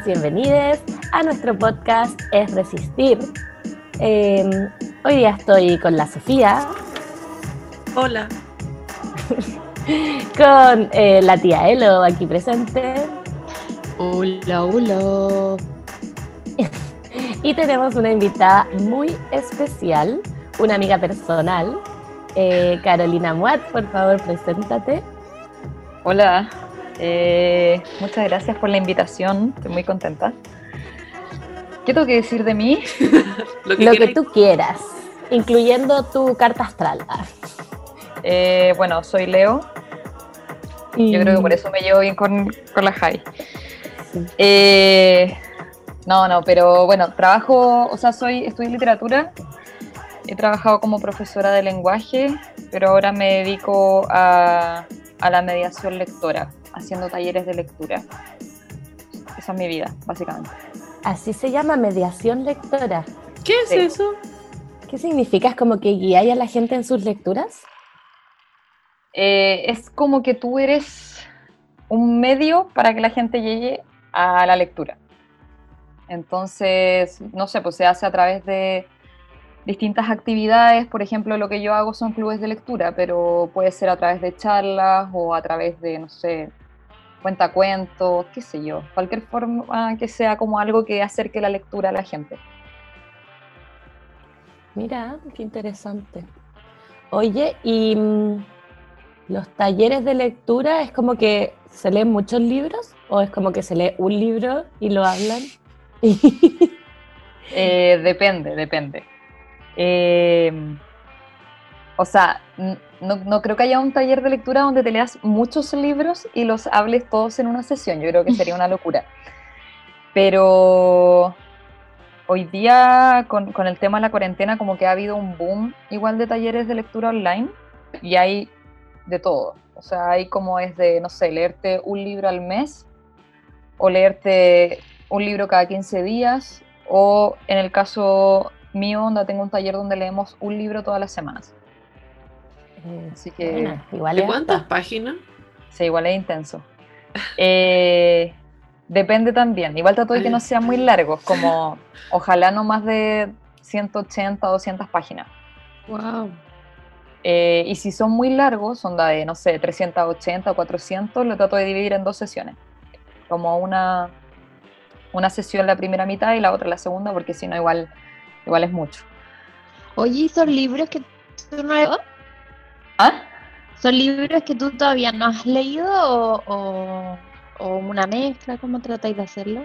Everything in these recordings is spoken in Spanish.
Bienvenidas, bienvenides a nuestro podcast Es Resistir. Em, hoy día estoy con la Sofía. Hola. con eh, la tía Elo aquí presente. Hola, hola. y tenemos una invitada muy especial, una amiga personal. Eh, Carolina Muat, por favor, preséntate. Hola, eh, muchas gracias por la invitación, estoy muy contenta. ¿Qué tengo que decir de mí? Lo que, tú quieras, incluyendo tu carta astral. Eh, bueno, soy Leo. Yo creo que por eso me llevo bien con, la Jai. Eh, no, no, pero bueno, trabajo, o sea, soy, estudio literatura. He trabajado como profesora de lenguaje, pero ahora me dedico a, a la mediación lectora haciendo talleres de lectura. Esa es mi vida, básicamente. Así se llama mediación lectora. ¿Qué es eso? ¿Qué significa? ¿Es como que guías a la gente en sus lecturas? Eh, es como que tú eres un medio para que la gente llegue a la lectura. Entonces, no sé, pues se hace a través de distintas actividades. Por ejemplo, lo que yo hago son clubes de lectura, pero puede ser a través de charlas o a través de, no sé, cuenta cuentos, qué sé yo, cualquier forma que sea como algo que acerque la lectura a la gente. Mira, qué interesante. Oye, y mm, los talleres de lectura es como que se leen muchos libros o es como que se lee un libro y lo hablan. Eh, depende, depende. Eh, o sea, no, creo que haya un taller de lectura donde te leas muchos libros y los hables todos en una sesión. Yo creo que sería una locura. Pero hoy día, con, el tema de la cuarentena, como que ha habido un boom igual de talleres de lectura online y hay de todo. O sea, hay como es de, no sé, leerte un libro al mes o leerte un libro cada 15 días o en el caso mío, donde tengo un taller donde leemos un libro todas las semanas. Así que. igual ¿De cuántas páginas? Sí, igual es intenso. Eh, depende también. Igual trato de que no sean muy largos, como ojalá no más de 180 o 200 páginas. Wow. Eh, y si son muy largos, son de, no sé, 380 o 400, lo trato de dividir en dos sesiones. Como una, una sesión la primera mitad y la otra la segunda, porque si no, igual, igual es mucho. Oye, ¿y esos libros que tú no ¿Ah? ¿Son libros que tú todavía no has leído o, una mezcla? ¿Cómo tratáis de hacerlo?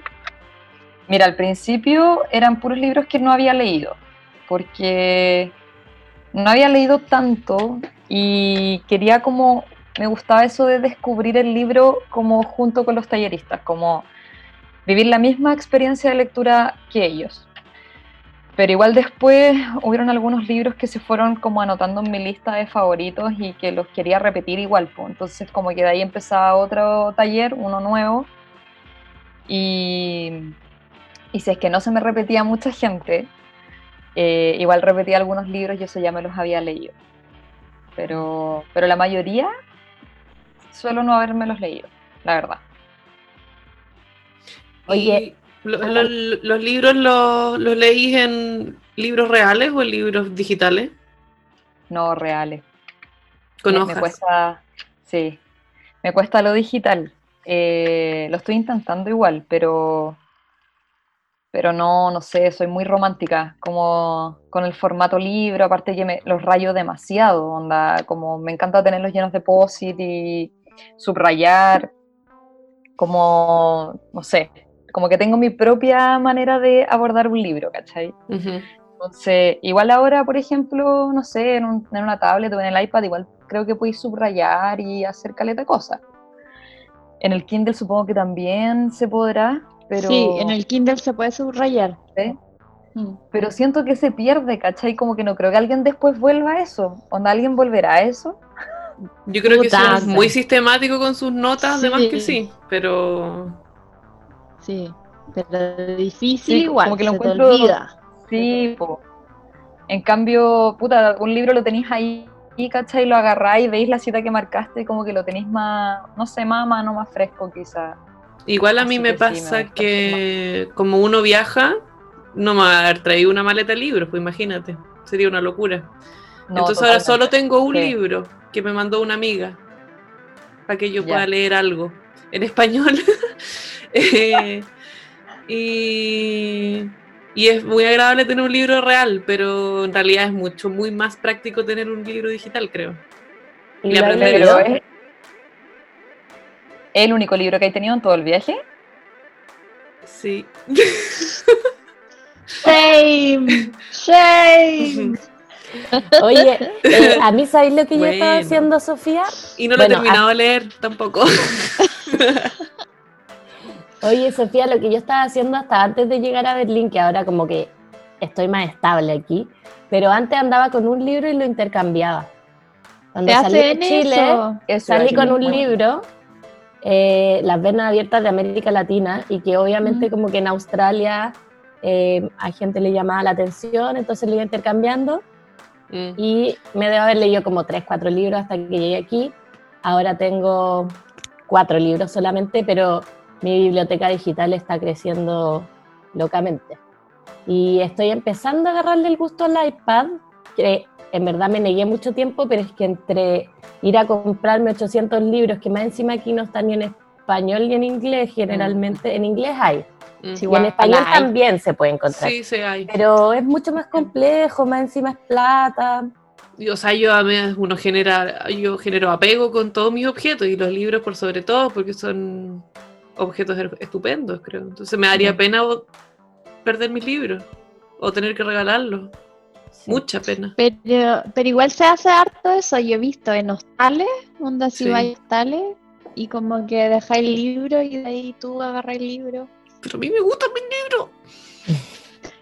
Mira, al principio eran puros libros que no había leído, porque no había leído tanto y quería como, me gustaba eso de descubrir el libro como junto con los talleristas, como vivir la misma experiencia de lectura que ellos. Pero igual después hubieron algunos libros que se fueron como anotando en mi lista de favoritos y que los quería repetir igual. Pues. Entonces como que de ahí empezaba otro taller, uno nuevo. Y, y si es que no se me repetía mucha gente, eh, igual repetía algunos libros y eso ya me los había leído. Pero, pero la mayoría suelo no haberme los leído, la verdad. Oye, ¿Los, libros los, leís en libros reales o en libros digitales? No, reales. Con me, cuesta, sí, me cuesta lo digital. Eh, lo estoy intentando igual, pero pero no, no sé, soy muy romántica, como con el formato libro, aparte que me, los rayo demasiado, onda, como me encanta tenerlos llenos de posit y subrayar, como, no sé, como que tengo mi propia manera de abordar un libro, ¿cachai? Entonces, igual ahora, por ejemplo, no sé, en, un- en una tablet o en el iPad, igual creo que podéis subrayar y hacer caleta de cosas. En el Kindle supongo que también se podrá, pero, Sí, en el Kindle se puede subrayar. ¿sí? Mm. pero siento que se pierde, ¿cachai? Como que no creo que alguien después vuelva a eso. ¿Onda alguien volverá a eso? Yo creo que es muy sistemático con sus notas, además que Sí. sí, pero Sí, pero difícil Sí, igual, como que lo se te encuentro- olvida. Sí, po. En cambio, puta, un libro lo tenéis ahí, ¿cachai? Lo agarráis, veis la cita que marcaste, como que lo tenéis más, no sé, más a mano, más fresco quizás. igual a mí Así me que sí, me pasa que como uno viaja, no me va a haber traído una maleta de libros, pues imagínate, sería una locura. No, Entonces ahora solo tengo un Sí. libro que me mandó una amiga para que yo Ya. pueda leer algo en español. Eh, y, y es muy agradable tener un libro real, pero en realidad es mucho, muy más práctico tener un libro digital, creo. ¿Y aprender es el único libro que hay tenido en todo el viaje. Sí. Shame, shame. Oye, eh, a mí, ¿sabéis lo que yo estaba haciendo, Sofía? Y no lo he terminado de leer tampoco. Oye, Sofía, lo que yo estaba haciendo hasta antes de llegar a Berlín, que ahora como que estoy más estable aquí, pero antes andaba con un libro y lo intercambiaba. Cuando ¿Te salí de Chile, eso? Salí con un libro, eh, Las Venas Abiertas de América Latina, y que obviamente Ujú. como que en Australia eh, a gente le llamaba la atención, entonces lo iba intercambiando Mm. y me debo haber leído como tres, cuatro libros hasta que llegué aquí. Ahora tengo cuatro libros solamente, pero mi biblioteca digital está creciendo locamente. Y estoy empezando a agarrarle el gusto al iPad, que en verdad me negué mucho tiempo, pero es que entre ir a comprarme 800 libros, que más encima aquí no están ni en español ni en inglés, generalmente en inglés hay. Sí, y en español hay. también se puede encontrar. Sí, sí hay. Pero es mucho más complejo, más encima es plata. Y, O sea, yo a uno genera, yo genero apego con todos mis objetos y los libros por sobre todo porque son objetos er- estupendos, creo. Entonces me daría pena perder mis libros o tener que regalarlos. Sí. Mucha pena. Pero, pero igual se hace harto eso, yo he visto en hostales, donde así Sí. vais a hostales, y como que dejáis el libro y de ahí tú agarras el libro. Pero a mí me gustan mis libros.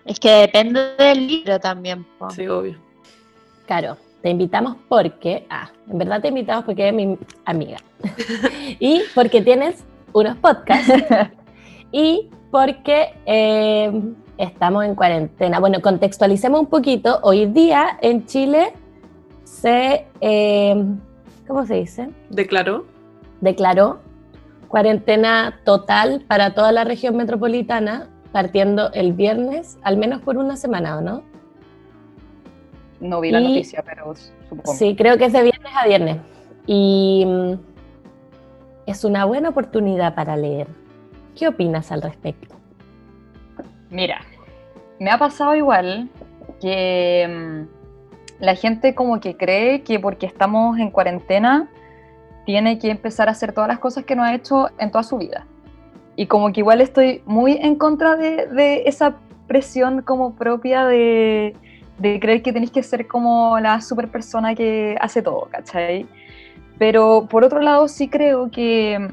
Es que depende del libro también. po. Sí, obvio. Claro, te invitamos porque, ah, en verdad te invitamos porque eres mi amiga. y porque tienes unos podcasts. y porque eh, estamos en cuarentena. Bueno, contextualicemos un poquito. Hoy día en Chile se, eh, ¿cómo se dice? Declaró. Declaró cuarentena total para toda la región metropolitana, partiendo el viernes, al menos por una semana, ¿o no? No vi la noticia, pero supongo. Sí, creo que es de viernes a viernes. Y mm, es una buena oportunidad para leer. ¿Qué opinas al respecto? Mira, me ha pasado igual que mm, la gente como que cree que porque estamos en cuarentena tiene que empezar a hacer todas las cosas que no ha hecho en toda su vida. Y como que igual estoy muy en contra de, esa presión como propia de, de creer que tenéis que ser como la super persona que hace todo, ¿cachai? Pero por otro lado sí creo que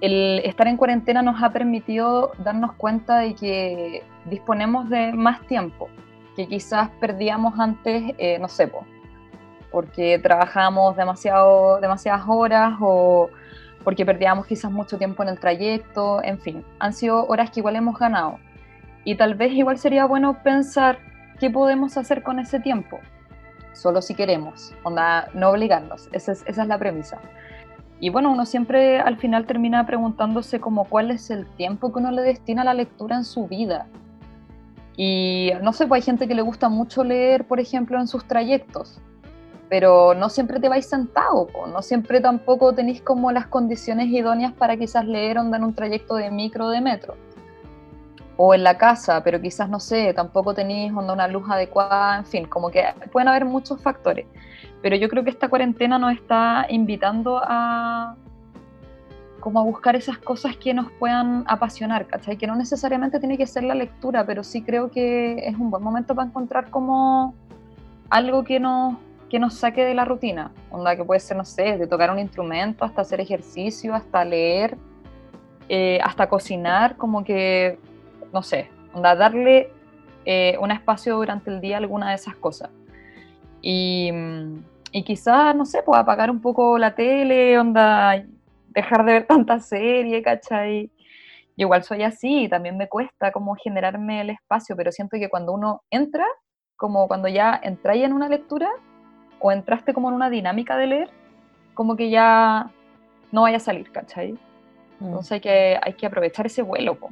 el estar en cuarentena nos ha permitido darnos cuenta de que disponemos de más tiempo que quizás perdíamos antes, eh, no sé, po, porque trabajamos demasiado, demasiadas horas o porque perdíamos quizás mucho tiempo en el trayecto, en fin, han sido horas que igual hemos ganado. Y tal vez igual sería bueno pensar qué podemos hacer con ese tiempo, solo si queremos, onda, no obligarnos, esa es, esa es la premisa. Y bueno, uno siempre al final termina preguntándose como cuál es el tiempo que uno le destina a la lectura en su vida. Y no sé, pues hay gente que le gusta mucho leer, por ejemplo, en sus trayectos, pero no siempre te vais sentado, no siempre tampoco tenéis como las condiciones idóneas para quizás leer onda en un trayecto de micro o de metro. O en la casa, pero quizás no sé, tampoco tenéis una luz adecuada, en fin, como que pueden haber muchos factores. Pero yo creo que esta cuarentena nos está invitando a, como a buscar esas cosas que nos puedan apasionar, ¿cachai? Que no necesariamente tiene que ser la lectura, pero sí creo que es un buen momento para encontrar como algo que nos, que nos saque de la rutina, onda que puede ser, no sé, de tocar un instrumento, hasta hacer ejercicio, hasta leer, eh, hasta cocinar, como que, no sé, onda darle eh, un espacio durante el día a alguna de esas cosas. Y, y quizás, no sé, pues apagar un poco la tele, onda, dejar de ver tanta serie, ¿cachai? Yo igual soy así, también me cuesta como generarme el espacio, pero siento que cuando uno entra, como cuando ya entráis en una lectura o entraste como en una dinámica de leer, como que ya no vaya a salir, ¿cachai? Mm. Entonces hay que, hay que aprovechar ese vuelo. po.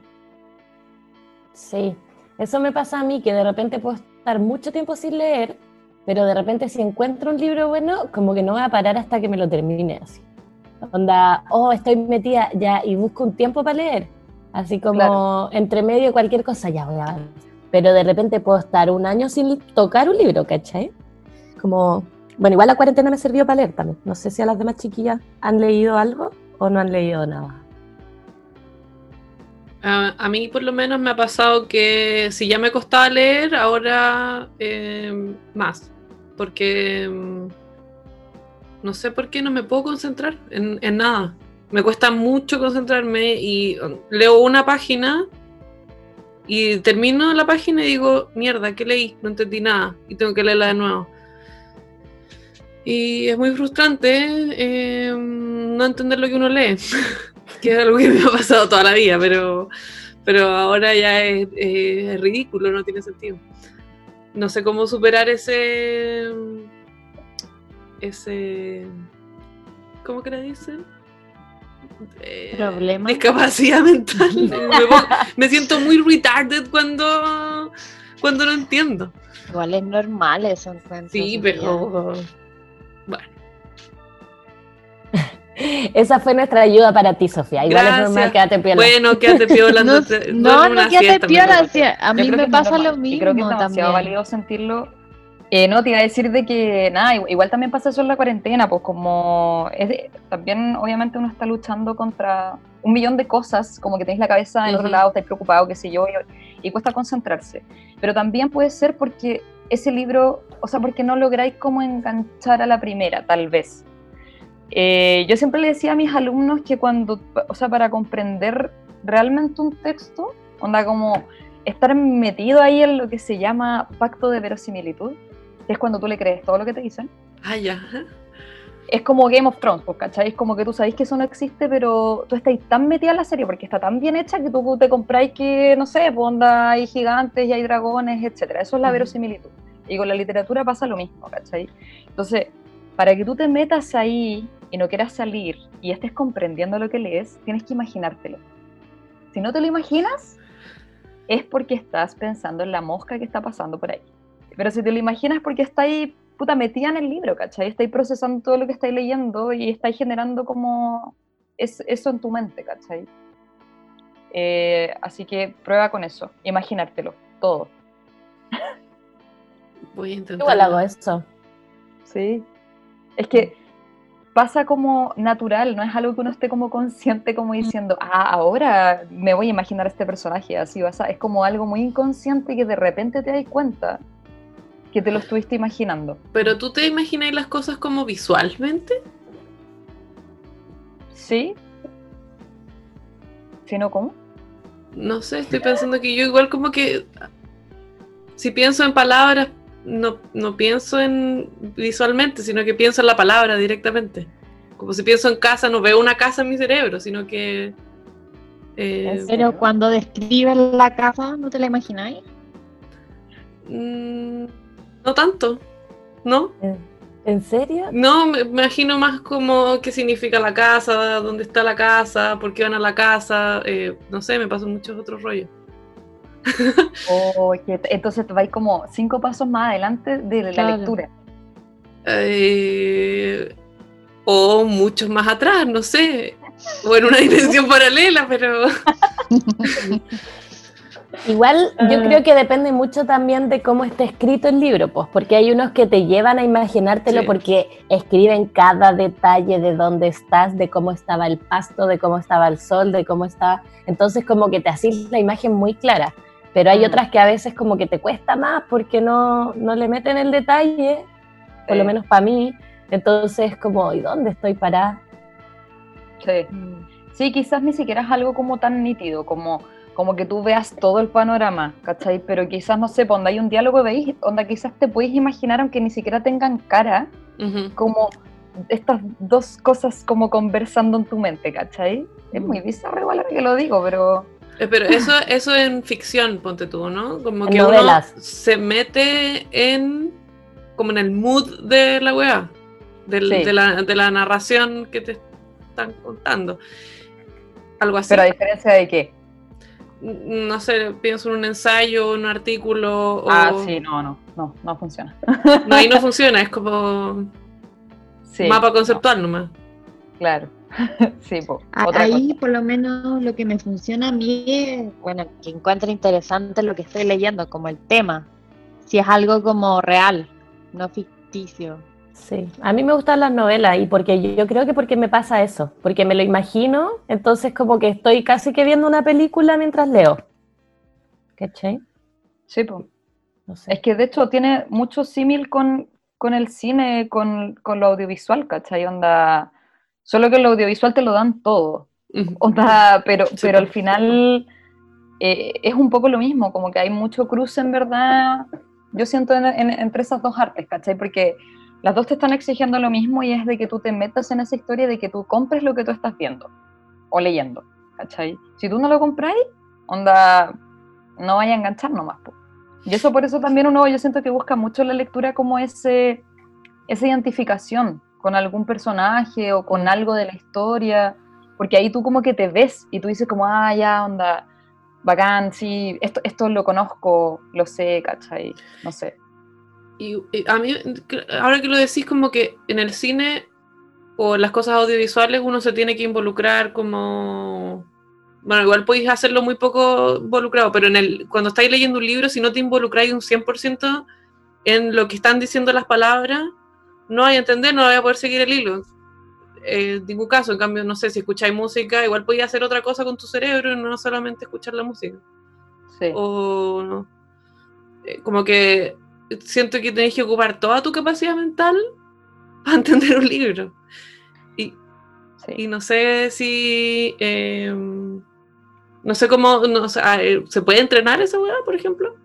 Sí, eso me pasa a mí, que de repente puedo estar mucho tiempo sin leer, pero de repente si encuentro un libro bueno, como que no voy a parar hasta que me lo termine así. Onda, oh, estoy metida ya y busco un tiempo para leer. Así como Claro. entre medio cualquier cosa, ya voy a. Pero de repente puedo estar un año sin tocar un libro, ¿cachai? Como, bueno, igual la cuarentena me sirvió para leer también. No sé si a las demás chiquillas han leído algo o no han leído nada. A, mí por lo menos me ha pasado que si ya me costaba leer, ahora eh, más. Porque mm, no sé por qué no me puedo concentrar en, nada. Me cuesta mucho concentrarme y um, leo una página y termino la página y digo, mierda, ¿qué leí? No entendí nada y tengo que leerla de nuevo. Y es muy frustrante eh, no entender lo que uno lee, que es algo que me ha pasado toda la vida, pero, pero ahora ya es, es ridículo, no tiene sentido. No sé cómo superar ese. ese. ¿Cómo que le dicen? Eh, Problema. Discapacidad mental. me, pongo- me siento muy retarded cuando, cuando no entiendo. Igual es normal eso. encuentro, Sí, pero. Bueno. Esa fue nuestra ayuda para ti, Sofía. Igual Gracias. es normal, quédate piola. Bueno, quédate piola. No, te- no, quédate siesta, piola. a mí me pasa normal, lo mismo Y creo que es demasiado válido sentirlo. Eh, no, te iba a decir de que, nada, igual, igual también pasa eso en la cuarentena, pues como es de- también obviamente uno está luchando contra un millón de cosas, como que tenéis la cabeza en otro lado, estáis preocupado, qué sé yo, y, y cuesta concentrarse. Pero también puede ser porque ese libro, o sea, porque no lográis como enganchar a la primera, tal vez. Eh, yo siempre le decía a mis alumnos que cuando, o sea, para comprender realmente un texto, onda como estar metido ahí en lo que se llama pacto de verosimilitud, que es cuando tú le crees todo lo que te dicen. Ah, ya. Es como Game of Thrones, pues, ¿cachai? Es como que tú sabes que eso no existe, pero tú estás tan metida en la serie porque está tan bien hecha que tú te compráis que, no sé, pues onda, hay gigantes y hay dragones, etcétera. Eso es la verosimilitud. Y con la literatura pasa lo mismo, ¿cachai? Entonces, para que tú te metas ahí y no quieras salir y estés comprendiendo lo que lees, tienes que imaginártelo. Si no te lo imaginas, es porque estás pensando en la mosca que está pasando por ahí. Pero si te lo imaginas es porque está ahí, puta, metida en el libro, ¿cachai? Estáis procesando todo lo que estáis leyendo y estáis generando como es, eso en tu mente, ¿cachai? Eh, así que prueba con eso, imaginártelo, todo. Voy a intentar. Igual hago eso. Sí. Es que pasa como natural, no es algo que uno esté como consciente, como diciendo, ah, ahora me voy a imaginar a este personaje, así vas a... Es como algo muy inconsciente que de repente te das cuenta que te lo estuviste imaginando. Pero tú te imaginas las cosas como visualmente. ¿Sí? ¿Sí no cómo? No sé, estoy pensando que yo igual como que si pienso en palabras, no, no pienso en visualmente, sino que pienso en la palabra directamente. Como si pienso en casa, no veo una casa en mi cerebro, sino que... eh, ¿En serio? Pero cuando describes la casa, ¿no te la imagináis? mm, no tanto, ¿no? ¿En serio? No, me me imagino más como qué significa la casa, dónde está la casa, por qué van a la casa, eh, no sé, me pasan muchos otros rollos. O que entonces te vais como cinco pasos más adelante de la Claro. lectura. Eh, o muchos más atrás, no sé, o en una dimensión paralela, pero Igual yo Ah. creo que depende mucho también de cómo esté escrito el libro, pues, porque hay unos que te llevan a imaginártelo Sí. porque escriben cada detalle de dónde estás, de cómo estaba el pasto, de cómo estaba el sol, de cómo estaba. Entonces, como que te haces la imagen muy clara. Pero hay Mm. otras que a veces como que te cuesta más porque no, no le meten el detalle, por lo menos para mí. Entonces, como, ¿y dónde estoy parada? Sí. Sí, quizás ni siquiera es algo como tan nítido, como, como que tú veas todo el panorama, ¿cachai? Pero quizás, no sé, donde hay un diálogo, veis, onda quizás te podéis imaginar, aunque ni siquiera tengan cara, Ujú. como estas dos cosas como conversando en tu mente, ¿cachai? Es muy bizarro igual que lo digo, pero... Eh, Pero eso, eso en ficción, ponte tú, ¿no? Como que uno se mete en como en el mood de la weá, del- Sí. de, la, de la narración que te están contando. Algo así. Pero a diferencia de qué. No sé, pienso en un ensayo, un artículo. O... Ah, sí, no, no, no, no funciona. No, ahí no funciona, es como Sí, mapa no, conceptual nomás. claro. sí, po, A- otra Ahí cosa. por lo menos lo que me funciona a mí es, bueno, que encuentro interesante lo que estoy leyendo, como el tema. Si es algo como real, no ficticio. Sí, a mí me gustan las novelas y porque yo, yo creo que porque me pasa eso, porque me lo imagino, entonces como que estoy casi que viendo una película mientras leo. ¿Cachai? Sí, po. No sé. Es que de hecho tiene mucho símil con, con el cine, con, con lo audiovisual, ¿cachai? Onda, solo que lo audiovisual te lo dan todo. Onda, pero, Sí, pero al final eh, es un poco lo mismo, como que hay mucho cruce en verdad, yo siento en- en- entre esas dos artes, ¿cachai? Porque las dos te están exigiendo lo mismo y es de que tú te metas en esa historia, de que tú compres lo que tú estás viendo o leyendo, ¿cachai? Si tú no lo compráis, onda, no vaya a enganchar nomás, po. Y eso por eso también uno, yo siento que busca mucho la lectura como ese, esa identificación con algún personaje o con algo de la historia, porque ahí tú como que te ves y tú dices como, ah, ya, onda, bacán, sí, esto, esto lo conozco, lo sé, ¿cachai? No sé. Y, y a mí, ahora que lo decís, como que en el cine o las cosas audiovisuales uno se tiene que involucrar como... Bueno, igual podéis hacerlo muy poco involucrado, pero en el, cuando estáis leyendo un libro, si no te involucráis un 100% en lo que están diciendo las palabras, no vais a entender, no vais a poder seguir el hilo. Eh, en ningún caso, en cambio, no sé, si escucháis música, igual podéis hacer otra cosa con tu cerebro y no solamente escuchar la música Sí, o no. Eh, como que siento que tenés que ocupar toda tu capacidad mental para entender un libro. Y, sí. y no sé si. eh, no sé cómo. No, ah, eh, ¿Se puede entrenar esa weá, por ejemplo?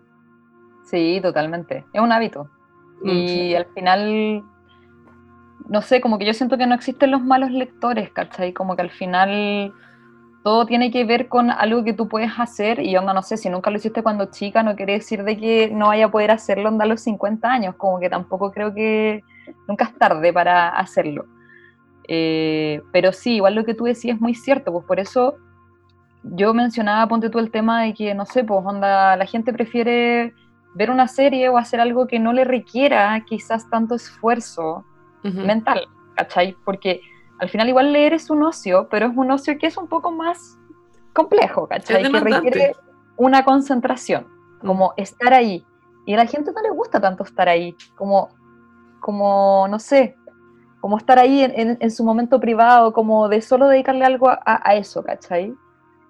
Sí, totalmente. Es un hábito. Mm, Y al final, no sé, como que yo siento que no existen los malos lectores, ¿cachai? Como que al final todo tiene que ver con algo que tú puedes hacer y onda, no sé, si nunca lo hiciste cuando chica, no quiere decir de que no vaya a poder hacerlo onda a los 50 años, como que tampoco creo que nunca es tarde para hacerlo. Eh, pero sí, igual lo que tú decías es muy cierto, pues por eso yo mencionaba, ponte tú el tema de que, no sé, pues onda, la gente prefiere ver una serie o hacer algo que no le requiera quizás tanto esfuerzo mental, ¿cachai? Porque al final igual leer es un ocio, pero es un ocio que es un poco más complejo, ¿cachai? Que requiere una concentración, como estar ahí. Y a la gente no le gusta tanto estar ahí, como, como no sé, como estar ahí en, en- en su momento privado, como de solo dedicarle algo a, a eso, ¿cachai?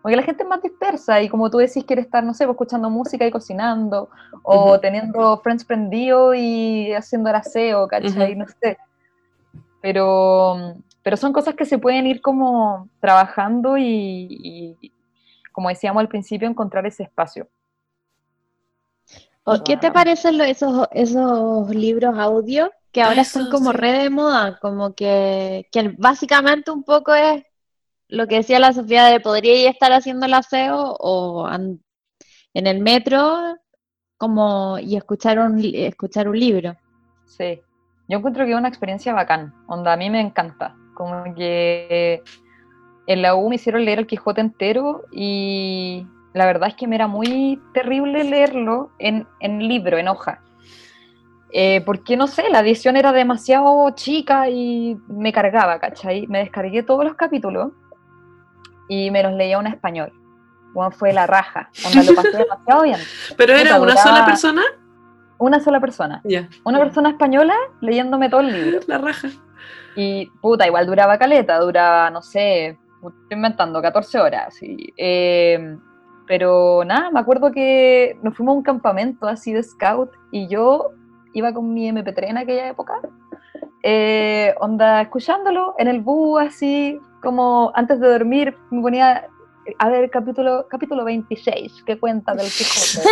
Porque la gente es más dispersa y como tú decís, quiere estar, no sé, pues, escuchando música y cocinando, o teniendo friends prendido y haciendo el aseo, ¿cachai? No sé. Pero, pero son cosas que se pueden ir como trabajando y, y, como decíamos al principio, encontrar ese espacio. ¿Y qué te Ah. parecen lo- esos, esos libros audio que ahora Eso, están como sí. re de moda? Como que, que básicamente un poco es lo que decía la Sofía de podría estar haciendo el aseo o an- en el metro como y escuchar un, escuchar un libro. Sí, yo encuentro que es una experiencia bacán, onda, a mí me encanta, como que en la U me hicieron leer el Quijote entero y la verdad es que me era muy terrible leerlo en, en libro, en hoja, Eh, porque no sé, la edición era demasiado chica y me cargaba, ¿cachai? Me descargué todos los capítulos y me los leía en español, Bueno, fue la raja. Onda, lo pasé demasiado bien. ¿Pero era una sola persona? Una sola persona. Ya. Una persona española leyéndome todo el libro. La raja. Y puta, igual duraba caleta, duraba, no sé, estoy inventando, 14 horas. y, eh, pero nada, me acuerdo que nos fuimos a un campamento así de scout y yo iba con mi MP3 en aquella época, eh, onda, escuchándolo en el bus, así como antes de dormir, me ponía a ver capítulo, capítulo 26, que cuenta del Quijote.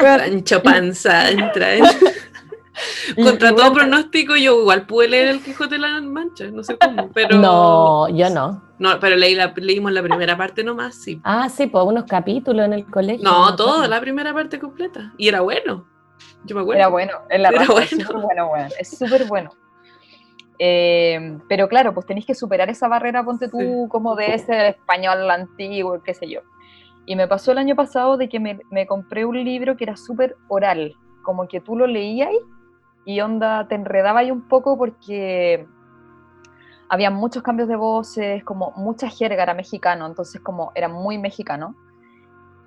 Pancho Panza entra en... Contra todo bueno, pronóstico, yo igual pude leer El Quijote de la Mancha, no sé cómo, pero... No, yo no. No, pero leí la, leímos la primera parte nomás, sí. Ah, sí, pues unos capítulos en el colegio. No, me toda la primera parte completa. Y era bueno. Yo me acuerdo. Era bueno, en la Era raja, es bueno. súper bueno, weón, es súper bueno. Eh, pero claro, pues tenéis que superar esa barrera, ponte tú, Sí. como de ese español antiguo, qué sé yo. Y me pasó el año pasado de que me, me compré un libro que era súper oral, como que tú lo leías y onda, te enredaba ahí un poco porque había muchos cambios de voces, como mucha jerga era mexicano, entonces como era muy mexicano.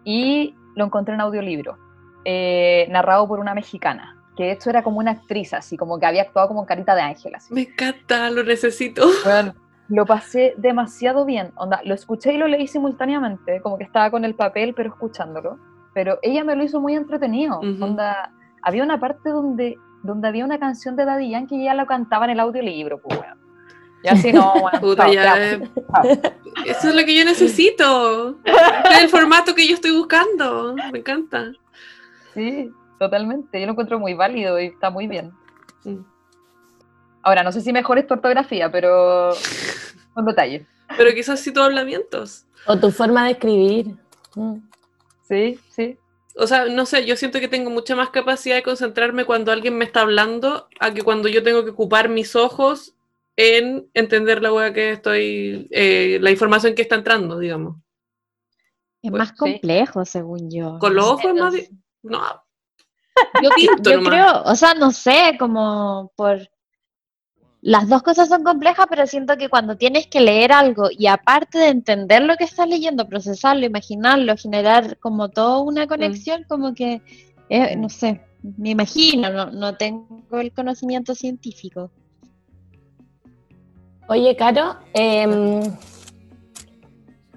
Y lo encontré en audiolibro, eh, narrado por una mexicana, que de hecho era como una actriz, así como que había actuado como en Carita de Ángel, así. Me encanta, lo necesito. Bueno, lo pasé demasiado bien. Onda, lo escuché y lo leí simultáneamente, como que estaba con el papel, pero escuchándolo. Pero ella me lo hizo muy entretenido. Onda, había una parte donde, donde había una canción de Daddy Yankee y ella la cantaba en el audiolibro, pues bueno. Y así no, bueno, Puta, chao, ya, chao, eh. Eso es lo que yo necesito. Este es el formato que yo estoy buscando. Me encanta. Sí, totalmente. Yo lo encuentro muy válido y está muy bien. Ahora, no sé si mejor es tu ortografía, pero un detalle. Pero quizás sí todos hablamientos. O tu forma de escribir. Mm. Sí, sí. O sea, no sé, yo siento que tengo mucha más capacidad de concentrarme cuando alguien me está hablando a que cuando yo tengo que ocupar mis ojos en entender la wea que estoy, eh, la información que está entrando, digamos. Es Pues, más sí. complejo, según yo. Con los ojos más... No, Yo, Distinto yo nomás. creo, o sea, no sé, como por... Las dos cosas son complejas, pero siento que cuando tienes que leer algo y aparte de entender lo que estás leyendo, procesarlo, imaginarlo, generar como toda una conexión, como que, eh, no sé, me imagino, no, no tengo el conocimiento científico. Oye, Caro, em,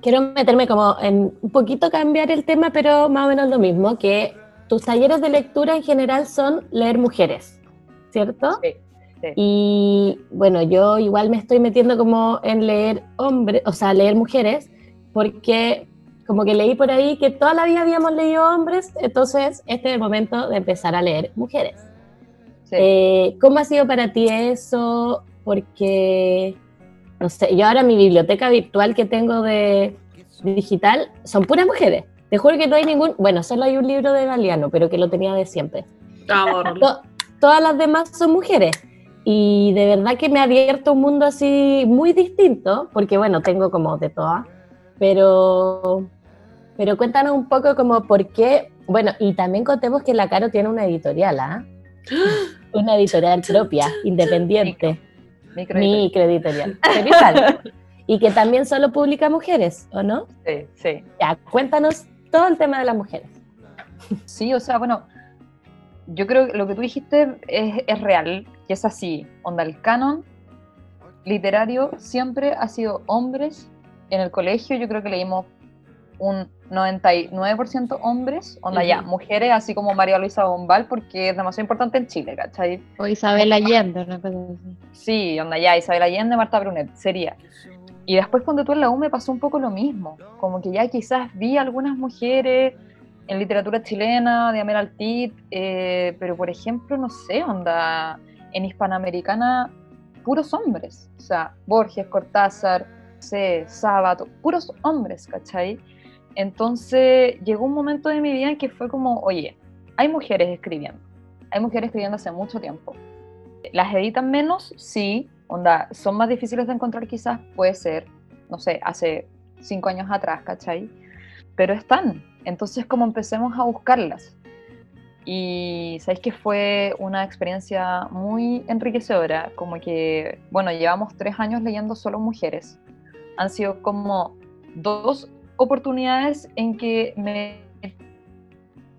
quiero meterme como en un poquito cambiar el tema, pero más o menos lo mismo, que tus talleres de lectura en general son leer mujeres, ¿cierto? Sí, sí. Y bueno, yo igual me estoy metiendo como en leer hombres, o sea, leer mujeres, porque como que leí por ahí que toda la vida habíamos leído hombres, entonces este es el momento de empezar a leer mujeres. sí. Eh, ¿Cómo ha sido para ti eso? Porque, no sé, yo ahora mi biblioteca virtual que tengo de digital son puras mujeres. Te juro que no hay ningún, bueno, solo hay un libro de Galeano, pero que lo tenía de siempre. ah. To- todas las demás son mujeres. Y de verdad que me ha abierto un mundo así muy distinto, porque bueno, tengo como de todas, pero, pero cuéntanos un poco como por qué, bueno, y también contemos que la Caro tiene una editorial, ¿ah? Una editorial propia, independiente, Micro- microeditorial, igual. Y que también solo publica mujeres, ¿o no? Sí, sí. Ya, cuéntanos todo el tema de las mujeres. Sí, o sea, bueno, yo creo que lo que tú dijiste es, es real, que es así. Onda, el canon literario siempre ha sido hombres. En el colegio yo creo que leímos un 99% hombres, onda ya, Ujú. mujeres, así como María Luisa Bombal, porque es demasiado importante en Chile, ¿cachai? O Isabel Allende, una cosa así. Sí, onda ya, Isabel Allende, Marta Brunet, sería. Y después cuando tú en la U me pasó un poco lo mismo, como que ya quizás vi algunas mujeres en literatura chilena, de Amel Altit, eh, pero por ejemplo, no sé, onda, en Hispanoamericana, puros hombres, o sea, Borges, Cortázar, sé, Sábato, puros hombres, ¿cachai? Entonces llegó un momento de mi vida en que fue como, oye, hay mujeres escribiendo, hay mujeres escribiendo hace mucho tiempo. ¿Las editan menos? Sí, onda, son más difíciles de encontrar quizás, puede ser, no sé, hace cinco años atrás, ¿cachai? Pero están, entonces como empecemos a buscarlas. Y sabéis que fue una experiencia muy enriquecedora, como que, bueno, llevamos tres años leyendo solo mujeres. Han sido como dos oportunidades en que me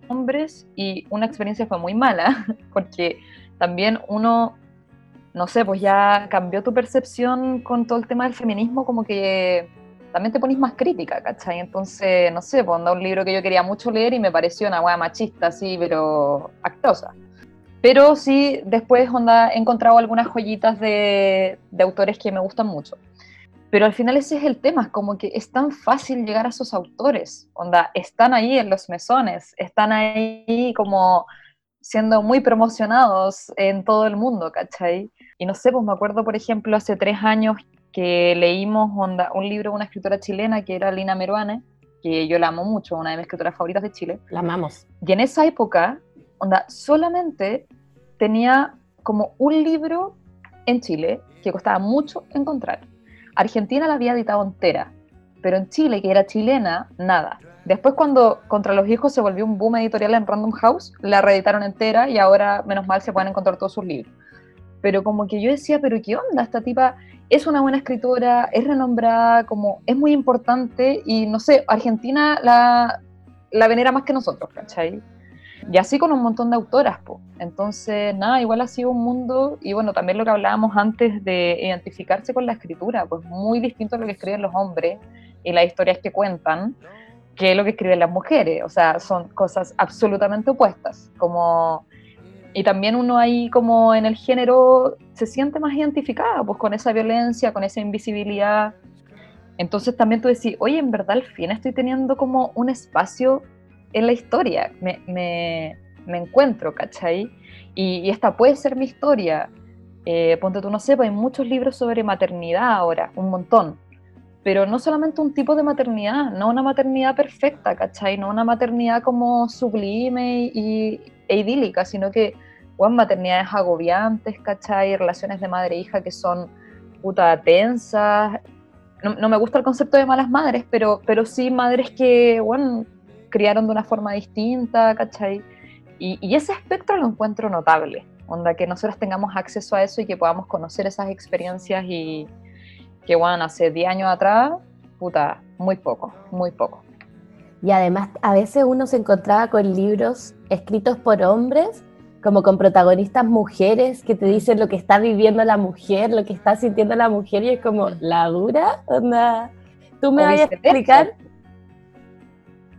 hombres y una experiencia fue muy mala, porque también uno, no sé, pues ya cambió tu percepción con todo el tema del feminismo, como que también te pones más crítica, ¿cachai? Entonces, no sé, pues un libro que yo quería mucho leer y me pareció una hueá machista, sí, pero actosa. Pero sí, después onda, he encontrado algunas joyitas de, de autores que me gustan mucho. Pero al final ese es el tema, como que es tan fácil llegar a esos autores, onda, están ahí en los mesones, están ahí como siendo muy promocionados en todo el mundo, ¿cachai? Y no sé, pues me acuerdo, por ejemplo, hace tres años que leímos onda, un libro de una escritora chilena que era Lina Meruane, que yo la amo mucho, una de mis escritoras favoritas de Chile. La amamos. Y en esa época, onda, solamente tenía como un libro en Chile que costaba mucho encontrar. Argentina la había editado entera, pero en Chile, que era chilena, nada. Después cuando Contra los Hijos se volvió un boom editorial en Random House, la reeditaron entera y ahora, menos mal, se pueden encontrar todos sus libros. Pero como que yo decía, pero ¿qué onda? Esta tipa es una buena escritora, es renombrada, como es muy importante y no sé, Argentina la, la venera más que nosotros, ¿cachai? Y así con un montón de autoras, po. Entonces, nada, igual ha sido un mundo, y bueno, también lo que hablábamos antes de identificarse con la escritura, pues muy distinto a lo que escriben los hombres y las historias que cuentan, que lo que escriben las mujeres. O sea, son cosas absolutamente opuestas. Como, y también uno ahí como en el género se siente más identificada, pues con esa violencia, con esa invisibilidad. Entonces también tú decís, oye, en verdad al fin estoy teniendo como un espacio en la historia, me, me, me encuentro, ¿cachai? Y, y, esta puede ser mi historia. Eh, ponte tú, no sé, pues hay muchos libros sobre maternidad ahora, un montón. Pero no solamente un tipo de maternidad, no una maternidad perfecta, ¿cachai? No una maternidad como sublime y, e idílica, sino que, bueno, maternidades agobiantes, ¿cachai? Relaciones de madre e hija que son puta tensas. No, no, me gusta el concepto de malas madres, pero, pero sí madres que, bueno, criaron de una forma distinta, ¿cachai? Y, y, ese espectro lo encuentro notable, onda que nosotros tengamos acceso a eso y que podamos conocer esas experiencias y que, bueno, hace 10 años atrás, puta, muy poco, muy poco. Y además, a veces uno se encontraba con libros escritos por hombres, como con protagonistas mujeres que te dicen lo que está viviendo la mujer, lo que está sintiendo la mujer, y es como, ¿la dura? Onda, ¿Tú me vas a explicar?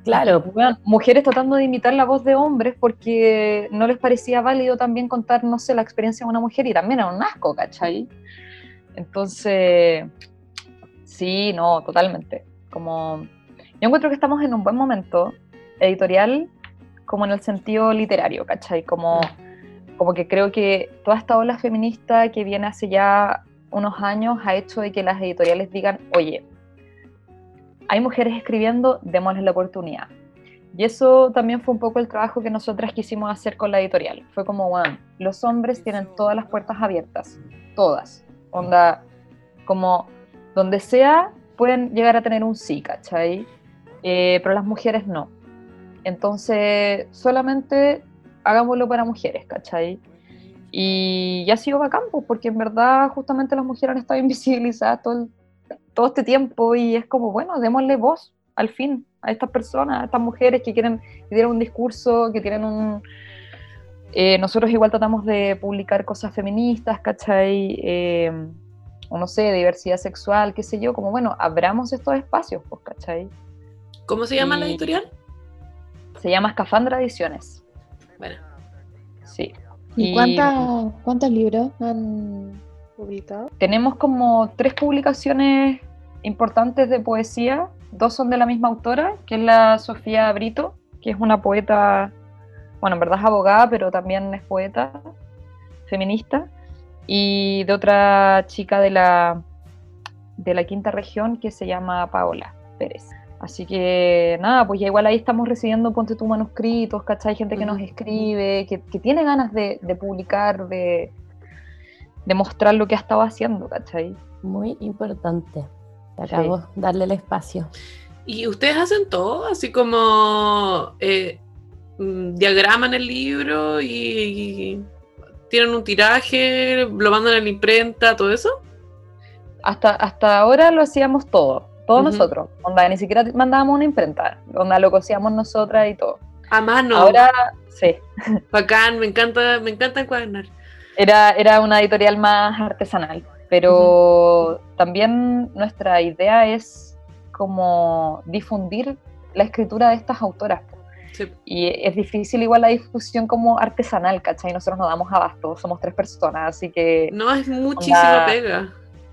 Claro, bueno, mujeres tratando de imitar la voz de hombres porque no les parecía válido también contar, no sé, la experiencia de una mujer y también era un asco, ¿cachai? Entonces, sí, no, totalmente. Como, yo encuentro que estamos en un buen momento editorial, como en el sentido literario, ¿cachai? Como, como que creo que toda esta ola feminista que viene hace ya unos años ha hecho de que las editoriales digan, oye, hay mujeres escribiendo, démosles la oportunidad. Y eso también fue un poco el trabajo que nosotras quisimos hacer con la editorial. Fue como, bueno, los hombres tienen todas las puertas abiertas, todas. Onda, como donde sea, pueden llegar a tener un sí, ¿cachai? Eh, pero las mujeres no. Entonces, solamente hagámoslo para mujeres, ¿cachai? Y ya ha sido bacán, pues, porque en verdad justamente las mujeres han estado invisibilizadas todo todo este tiempo y es como, bueno, démosle voz al fin a estas personas, a estas mujeres que quieren, que tienen un discurso, que tienen un... Eh, nosotros igual tratamos de publicar cosas feministas, ¿cachai? Eh, o no sé, diversidad sexual, qué sé yo, como bueno, abramos estos espacios, pues, ¿cachai? ¿Cómo se llama y la editorial? Se llama Escafandra Ediciones. Bueno. Sí. ¿Y, y cuántos, cuántos libros han publicado? Tenemos como tres publicaciones importantes de poesía. Dos son de la misma autora, que es la Sofía Brito, que es una poeta, bueno, en verdad es abogada, pero también es poeta, feminista. Y de otra chica de la, de la quinta región que se llama Paola Pérez. Así que nada, pues ya igual ahí estamos recibiendo, ponte tu manuscritos, ¿cachai? Gente que nos escribe, que, que tiene ganas de, de publicar, de, de mostrar lo que ha estado haciendo, ¿cachai? Muy importante. Acabo sí. darle el espacio. ¿Y ustedes hacen todo? Así como eh, diagraman el libro y, y, tienen un tiraje, lo mandan a la imprenta, todo eso? Hasta, hasta ahora lo hacíamos todo. todos nosotros. Onda, ni siquiera mandábamos una imprenta, onda lo cosíamos nosotras y todo. A mano. Ahora, sí, Bacán, me encanta, me encanta encuadernar. era, era una editorial más artesanal, pero también nuestra idea es como difundir la escritura de estas autoras. Sí. Y es difícil igual la difusión como artesanal, ¿cachai? Nosotros no damos abasto, somos tres personas, así que No, es muchísima pega.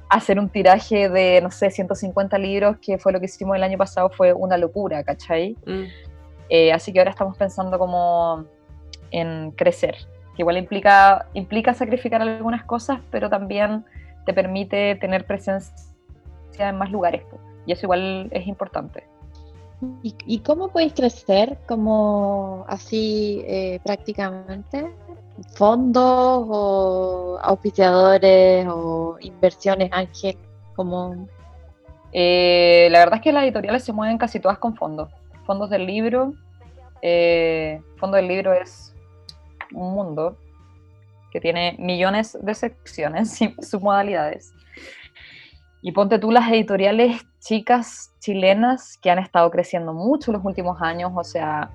hacer un tiraje de, no sé, 150 libros, que fue lo que hicimos el año pasado, fue una locura, ¿cachai? Mm. Eh, así que ahora estamos pensando como en crecer, que igual implica, implica sacrificar algunas cosas, pero también te permite tener presencia en más lugares, y eso igual es importante. ¿Y, y cómo podéis crecer como así eh, prácticamente? ¿Fondos o auspiciadores o inversiones ángel? Como... Eh, la verdad es que las editoriales se mueven casi todas con fondos. Fondos del libro. eh, fondo del libro es un mundo que tiene millones de secciones y submodalidades. Y ponte tú las editoriales chicas chilenas que han estado creciendo mucho los últimos años. O sea,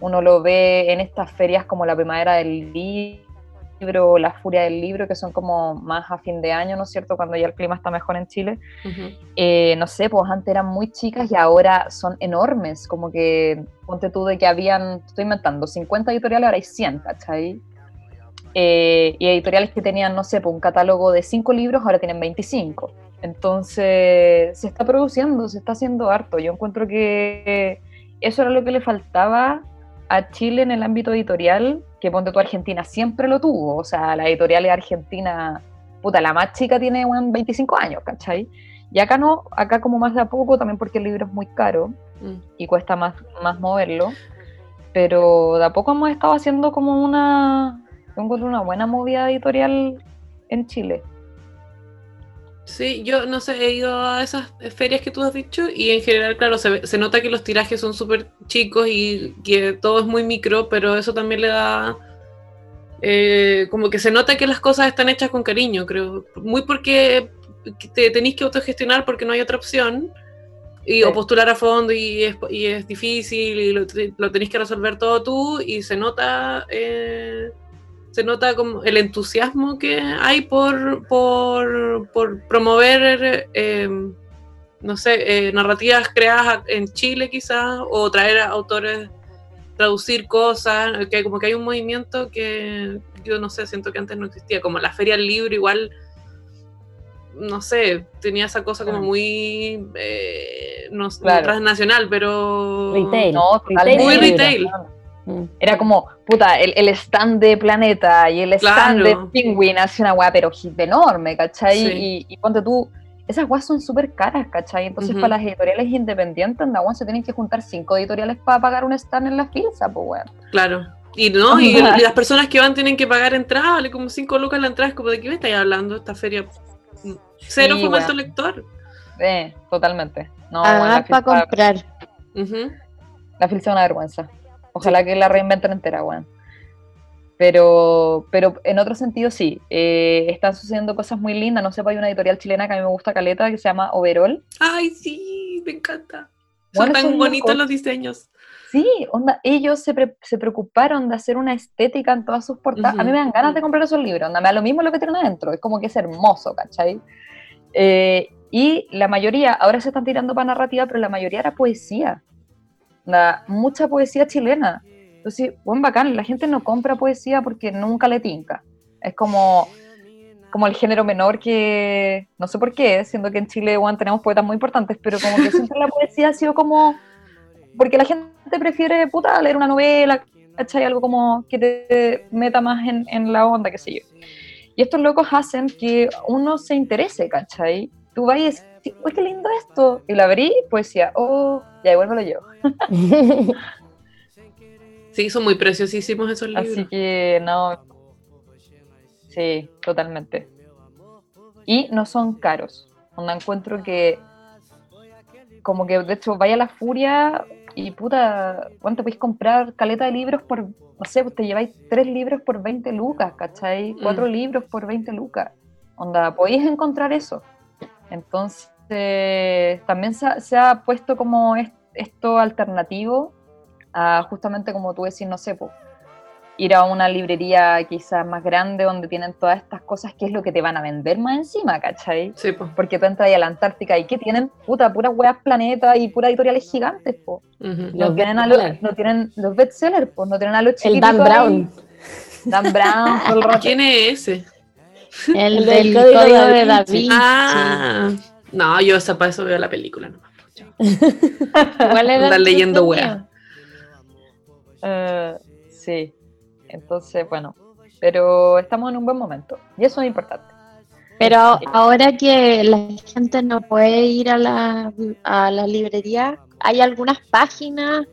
uno lo ve en estas ferias como la Primavera del Libro, la Furia del Libro, que son como más a fin de año, ¿no es cierto? Cuando ya el clima está mejor en Chile eh, no sé, pues antes eran muy chicas y ahora son enormes, como que ponte tú de que habían, estoy inventando, 50 editoriales, ahora hay 100, ¿cachai? Eh, y editoriales que tenían, no sé, pues un catálogo de 5 libros, ahora tienen 25. Entonces, se está produciendo, se está haciendo harto. Yo encuentro que eso era lo que le faltaba a Chile en el ámbito editorial, que ponte tú Argentina siempre lo tuvo. O sea, la editorial de Argentina, puta, la más chica tiene un 25 años, ¿cachai? Y acá no, acá como más de a poco, también porque el libro es muy caro Mm. y cuesta más, más moverlo. Pero de a poco hemos estado haciendo como una, yo encuentro una buena movida editorial en Chile. Sí, yo no sé, he ido a esas ferias que tú has dicho y en general, claro, se, se nota que los tirajes son súper chicos y que todo es muy micro, pero eso también le da... eh, como que se nota que las cosas están hechas con cariño, creo. Muy porque te tenéis que autogestionar porque no hay otra opción. Y, O postular a fondo y es, y es difícil y lo, lo tenéis que resolver todo tú y se nota... eh, se nota como el entusiasmo que hay por, por, por promover, eh, no sé, eh, narrativas creadas en Chile quizás, o traer a autores, traducir cosas, que como que hay un movimiento que yo no sé, siento que antes no existía, como la Feria del Libro igual, no sé, tenía esa cosa como Mm. muy, eh, no, Claro. transnacional, pero... Retail. No, Retail totalmente. Muy libro. retail. Mm. Era como, puta, el, el stand de Planeta y el stand Claro. de Penguin hace una weá, pero hip enorme, ¿cachai? Sí. Y, y ponte tú, esas weas son súper caras, ¿cachai? Entonces, para las editoriales independientes, anda, weón, se tienen que juntar cinco editoriales para pagar un stand en la filsa, pues, weón. Claro. Y no, y, y las personas que van tienen que pagar entrada, vale como 5 lucas la entrada, es como de qué me estáis hablando esta feria. Cero Sí, fomento lector. Eh, totalmente. No, la Pagar para comprar. La filsa es una vergüenza. Ojalá que la reinventen entera, weón. Pero, pero en otro sentido sí, eh, están sucediendo cosas muy lindas. No sé, pues hay una editorial chilena que a mí me gusta caleta que se llama Overall. Ay, sí, me encanta. Son tan bonitos locos. los diseños. Sí, onda, ellos se, pre- se preocuparon de hacer una estética en todas sus portadas. A mí me dan ganas de comprar esos libros, onda, me da lo mismo lo que tienen adentro, es como que es hermoso, ¿cachai? Eh, y la mayoría, ahora se están tirando para narrativa, pero la mayoría era poesía. Mucha poesía chilena. Entonces, buen bacán, la gente no compra poesía porque nunca le tinca. Es como, como el género menor que, no sé por qué, siendo que en Chile bueno, tenemos poetas muy importantes, pero como que siempre la poesía ha sido como porque la gente prefiere, puta, leer una novela, ¿cachai? Algo como que te meta más en, en la onda, qué sé yo. Y estos locos hacen que uno se interese, ¿cachai? Tú vas dices, uy, qué lindo esto. Y la abrí, poesía, oh, ya igual me lo llevo. Sí, son muy preciosísimos esos libros. Así que, no. Sí, totalmente. Y no son caros. Onda encuentro que, como que de hecho, vaya la furia y puta, ¿cuánto podéis comprar caleta de libros por, no sé, pues te lleváis tres libros por 20 lucas, ¿cachai? Cuatro Mm. libros por 20 lucas. Onda, podéis encontrar eso. Entonces, también se ha, se ha puesto como es- esto alternativo a justamente como tú decís, no sé, po, ir a una librería quizás más grande donde tienen todas estas cosas que es lo que te van a vender más encima, ¿cachai? Sí, pues. Porque tú entras ahí a la Antártica y que tienen, puta, puras weas planeta y puras editoriales gigantes, po. No Los tienen, a los, bestsellers. no tienen los bestsellers, pues no tienen a los El Dan ahí. Brown. Dan Brown, todo el rato. ¿Quién es ese? El, El del del código, Código de Da Da Vinci. Vinci. Ah, no, yo esa para eso veo la película nomás. Igual era Andar leyendo entretenido. Eh, sí, entonces, bueno, pero estamos en un buen momento y eso es importante. Pero ahora que la gente no puede ir a la, a la librería, hay algunas páginas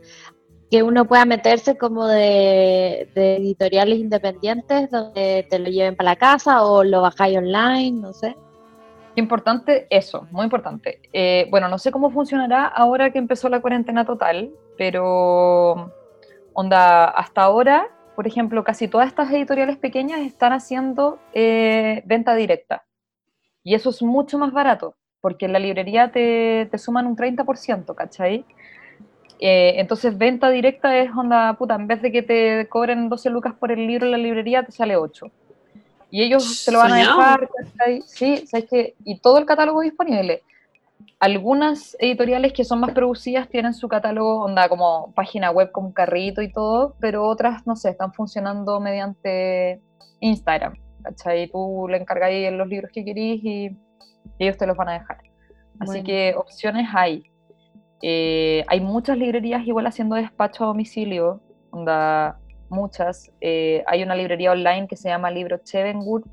que uno pueda meterse como de, de editoriales independientes donde te lo lleven para la casa o lo bajáis online, no sé. Importante eso, muy importante. Eh, bueno, no sé cómo funcionará ahora que empezó la cuarentena total, pero onda, hasta ahora, por ejemplo, casi todas estas editoriales pequeñas están haciendo eh, venta directa. Y eso es mucho más barato, porque en la librería te, te suman un 30%, ¿cachai? Eh, entonces, venta directa es onda, puta, en vez de que te cobren 12 lucas por el libro en la librería, te sale 8. Y ellos te lo van a Soñado. dejar, ¿cachai? Sí, ¿sabes qué? Y todo el catálogo disponible. Algunas editoriales que son más producidas tienen su catálogo, onda, como página web con carrito y todo, pero otras, no sé, están funcionando mediante Instagram, ¿cachai? Tú le encargáis los libros que querís y ellos te los van a dejar. Así Bueno. que opciones hay. Eh, hay muchas librerías igual haciendo despacho a domicilio, onda, muchas. Eh, hay una librería online que se llama Libro Chevengur.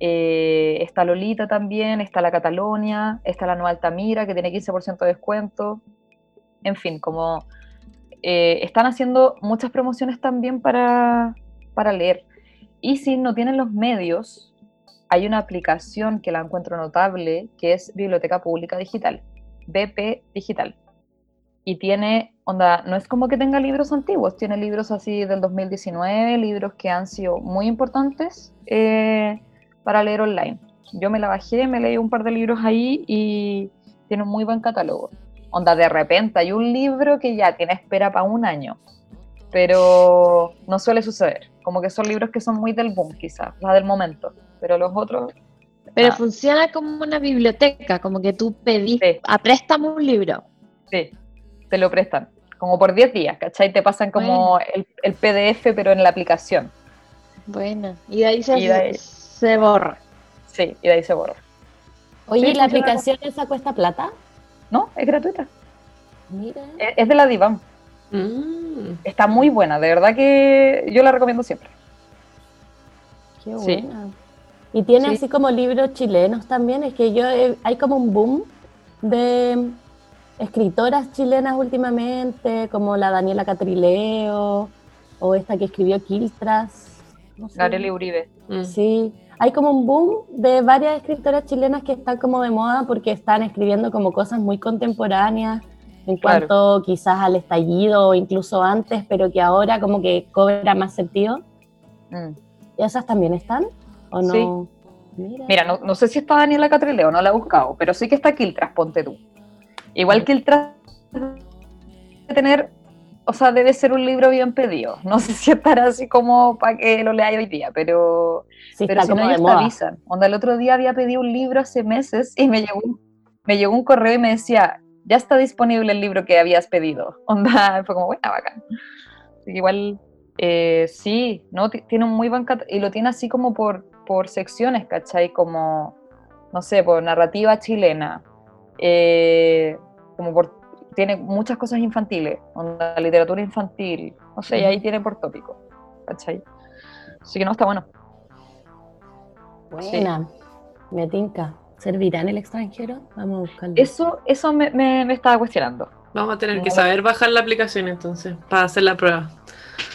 Eh, está Lolita también, está la Catalonia, está la Nueva Altamira que tiene 15% de descuento. En fin, como están haciendo muchas promociones también para, para leer. Y si no tienen los medios, hay una aplicación que la encuentro notable que es Biblioteca Pública Digital, BP Digital. Y tiene, onda, no es como que tenga libros antiguos, tiene libros así del 2019, libros que han sido muy importantes eh, para leer online. Yo me la bajé, me leí un par de libros ahí y tiene un muy buen catálogo. Onda, de repente hay un libro que ya tiene espera para un año, pero no suele suceder. Como que son libros que son muy del boom, quizás, la del momento. Pero los otros, Pero funciona como una biblioteca, como que tú pedís Sí. a préstamo un libro. sí, te lo prestan. Como por 10 días, ¿cachai? Te pasan como el, el PDF, pero en la aplicación. Bueno, y de ahí se, Y de ahí- se borra. Sí, y de ahí se borra. Oye, Sí, ¿y ¿la aplicación esa cuesta plata? No, es gratuita. Mira. Es, es de la Divan. Mm. Está muy buena, de verdad que yo la recomiendo siempre. Qué Sí. buena. Y tiene Sí. así como libros chilenos también. Es que yo he- hay como un boom de escritoras chilenas últimamente, como la Daniela Catrileo o esta que escribió Quiltras. no sé. Gabriela Uribe. Mm. Sí, hay como un boom de varias escritoras chilenas que están como de moda porque están escribiendo como cosas muy contemporáneas en Claro. cuanto quizás al estallido o incluso antes, pero que ahora como que cobra más sentido. Mm. ¿Y esas también están? ¿O no? Mira. Mira, no, no sé si está Daniela Catrileo, no la he buscado, pero sí que está Quiltras, ponte tú. Igual Quiltras debe tener, o sea, debe ser un libro bien pedido. No sé si estará así como para que lo leáis hoy día, pero, sí, pero si no, de ellos te avisan. Onda, el otro día había pedido un libro hace meses y me llegó, un- me llegó un correo y me decía, ya está disponible el libro que habías pedido. Onda, fue como, buena, bacán. Que igual, eh, sí, ¿no? Ti- Tiene un muy buen y lo tiene así como por, por secciones, ¿cachai? Como, no sé, por narrativa chilena, eh, como por, tiene muchas cosas infantiles, onda, literatura infantil, no sé, y ahí tiene por tópico, ¿cachai? Así que no, está bueno. Buena. Me tinca. ¿Servirá en el extranjero? Vamos a buscarlo. Eso, eso me, me- me estaba cuestionando. Vamos a tener que saber bajar la aplicación entonces para hacer la prueba.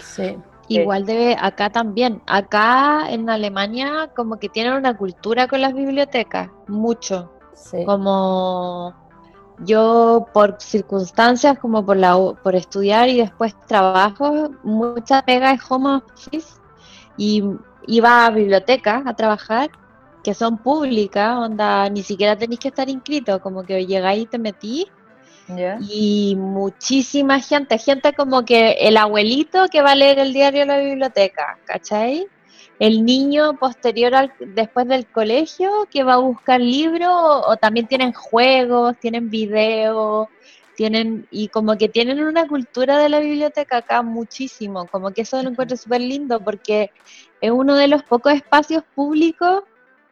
Sí. Igual debe acá también. Acá en Alemania como que tienen una cultura con las bibliotecas, mucho. Sí. Como yo por circunstancias, como por la por estudiar y después trabajo, mucha pega es home office y iba a bibliotecas a trabajar que son públicas, onda, ni siquiera tenéis que estar inscrito, como que llegáis y te metís ¿Ya? y muchísima gente, gente como que el abuelito que va a leer el diario en la biblioteca, ¿cachai? El niño posterior al, después del colegio que va a buscar libros o, o también tienen juegos, tienen videos, tienen y como que tienen una cultura de la biblioteca acá muchísimo, como que eso lo encuentro súper lindo porque es uno de los pocos espacios públicos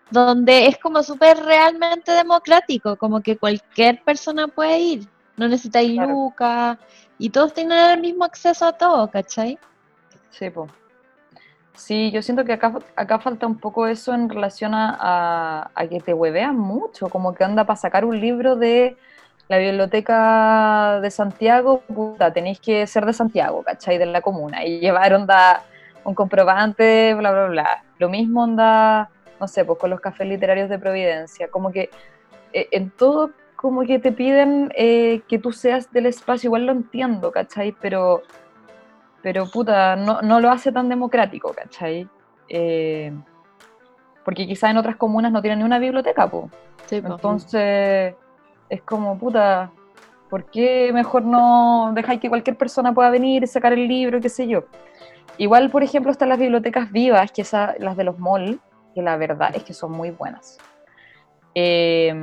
donde es como súper realmente democrático, como que cualquier persona puede ir, no necesitáis Claro. lucas y todos tienen el mismo acceso a todo, ¿cachai? Sí. Sí, yo siento que acá, acá falta un poco eso en relación a, a- que te huevean mucho, como que anda para sacar un libro de la biblioteca de Santiago, puta, tenéis que ser de Santiago, ¿cachai? De la comuna, y llevar onda un comprobante, bla, bla, bla. Lo mismo onda, no sé, pues con los cafés literarios de Providencia, como que eh, en todo como que te piden eh, que tú seas del espacio, igual lo entiendo, ¿cachai? Pero pero puta, no, no lo hace tan democrático, ¿cachai? Eh, porque quizás en otras comunas no tienen ni una biblioteca, po. Sí. Entonces, es como, puta, ¿por qué mejor no dejáis que cualquier persona pueda venir y sacar el libro, qué sé yo? Igual, por ejemplo, están las bibliotecas vivas, que esa- las de los malls, que la verdad es que son muy buenas. Eh,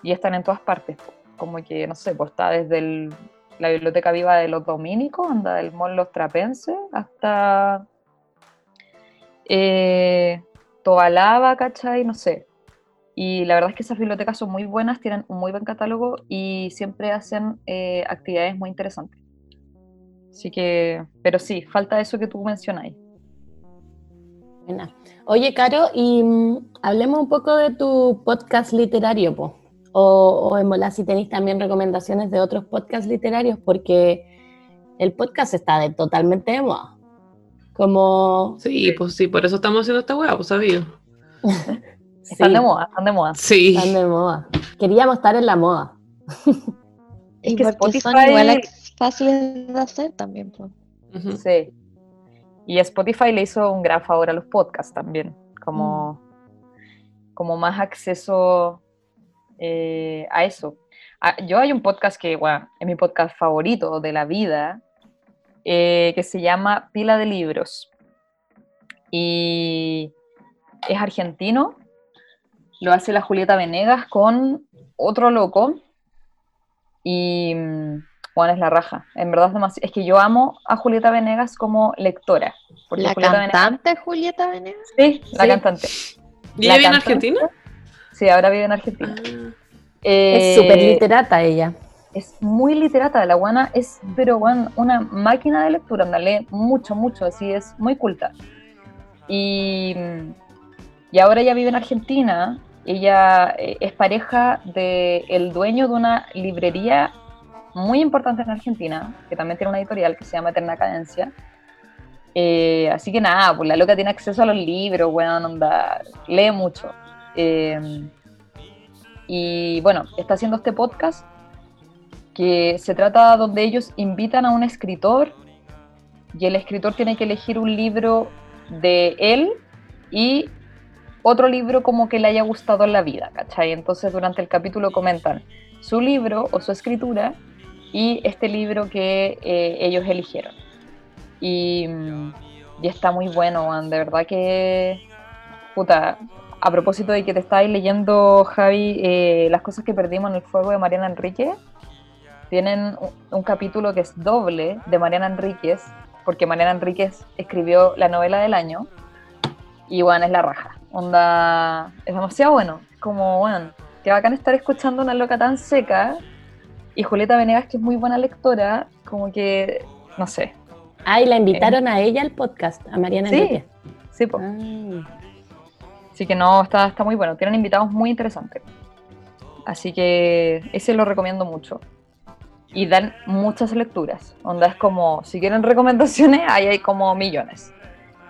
y están en todas partes, po. como que, no sé, pues está desde el- la biblioteca viva de los dominicos, anda del mall Los Trapenses, hasta eh, Tobalaba, ¿cachai? No sé. Y la verdad es que esas bibliotecas son muy buenas, tienen un muy buen catálogo y siempre hacen eh, actividades muy interesantes. Así que, pero sí, falta eso que tú mencionáis. Oye, Caro, y mm, hablemos un poco de tu podcast literario, po. O, o en bola, si tenéis también recomendaciones de otros podcasts literarios, porque el podcast está de totalmente de moda. Como. Sí, pues sí, por eso estamos haciendo esta weá, pues sabido. Están sí, de moda, están de moda. Sí. Están de moda. Queríamos estar en la moda. Es Y que porque son Spotify- igual fáciles de hacer también. Ujú. Sí. Y Spotify le hizo un gran favor a los podcasts también, como, como más acceso eh, a eso. Ah, yo hay un podcast que, bueno, es mi podcast favorito de la vida, eh, que se llama Pila de Libros. Y es argentino, lo hace la Julieta Venegas con otro loco. Y mm, bueno, es la raja. En verdad es demasiado. Es que yo amo a Julieta Venegas como lectora. Porque La Julieta Venegas- cantante Julieta Venegas. Sí, la Sí. cantante. ¿Y La ella vive en cantante- Argentina? Sí, ahora vive en Argentina. Ah, Eh, Es súper literata ella. es muy literata, la guana es, pero guan, una máquina de lectura, anda, lee mucho, mucho, así es muy culta. Y, y ahora ella vive en Argentina, ella eh, es pareja del dueño de una librería muy importante en Argentina, que también tiene una editorial que se llama Eterna Cadencia. Eh, así que nada, pues la loca tiene acceso a los libros, weón, onda, lee mucho. Eh, y bueno, está haciendo este podcast que se trata donde ellos invitan a un escritor y el escritor tiene que elegir un libro de él y otro libro como que le haya gustado en la vida, ¿cachai? Entonces durante el capítulo comentan su libro o su escritura y este libro que eh, ellos eligieron. Y, y está muy bueno, Juan, de verdad que... Puta, a propósito de que te estáis leyendo, Javi, eh, las cosas que perdimos en el fuego de Mariana Enrique, tienen un, un capítulo que es doble de Mariana Enríquez, porque Mariana Enríquez escribió la novela del año, y bueno, es la raja. Onda, es demasiado bueno. Es como, bueno, que bacán estar escuchando una loca tan seca, y Julieta Venegas, que es muy buena lectora, como que, no sé. Ah, y la invitaron a ella al podcast, a Mariana Sí. Enrique. Sí, po. Ah. Así que no, está, está muy bueno. Tienen invitados muy interesantes. Así que ese lo recomiendo mucho. Y dan muchas lecturas. Onda es como, si quieren recomendaciones, ahí hay como millones.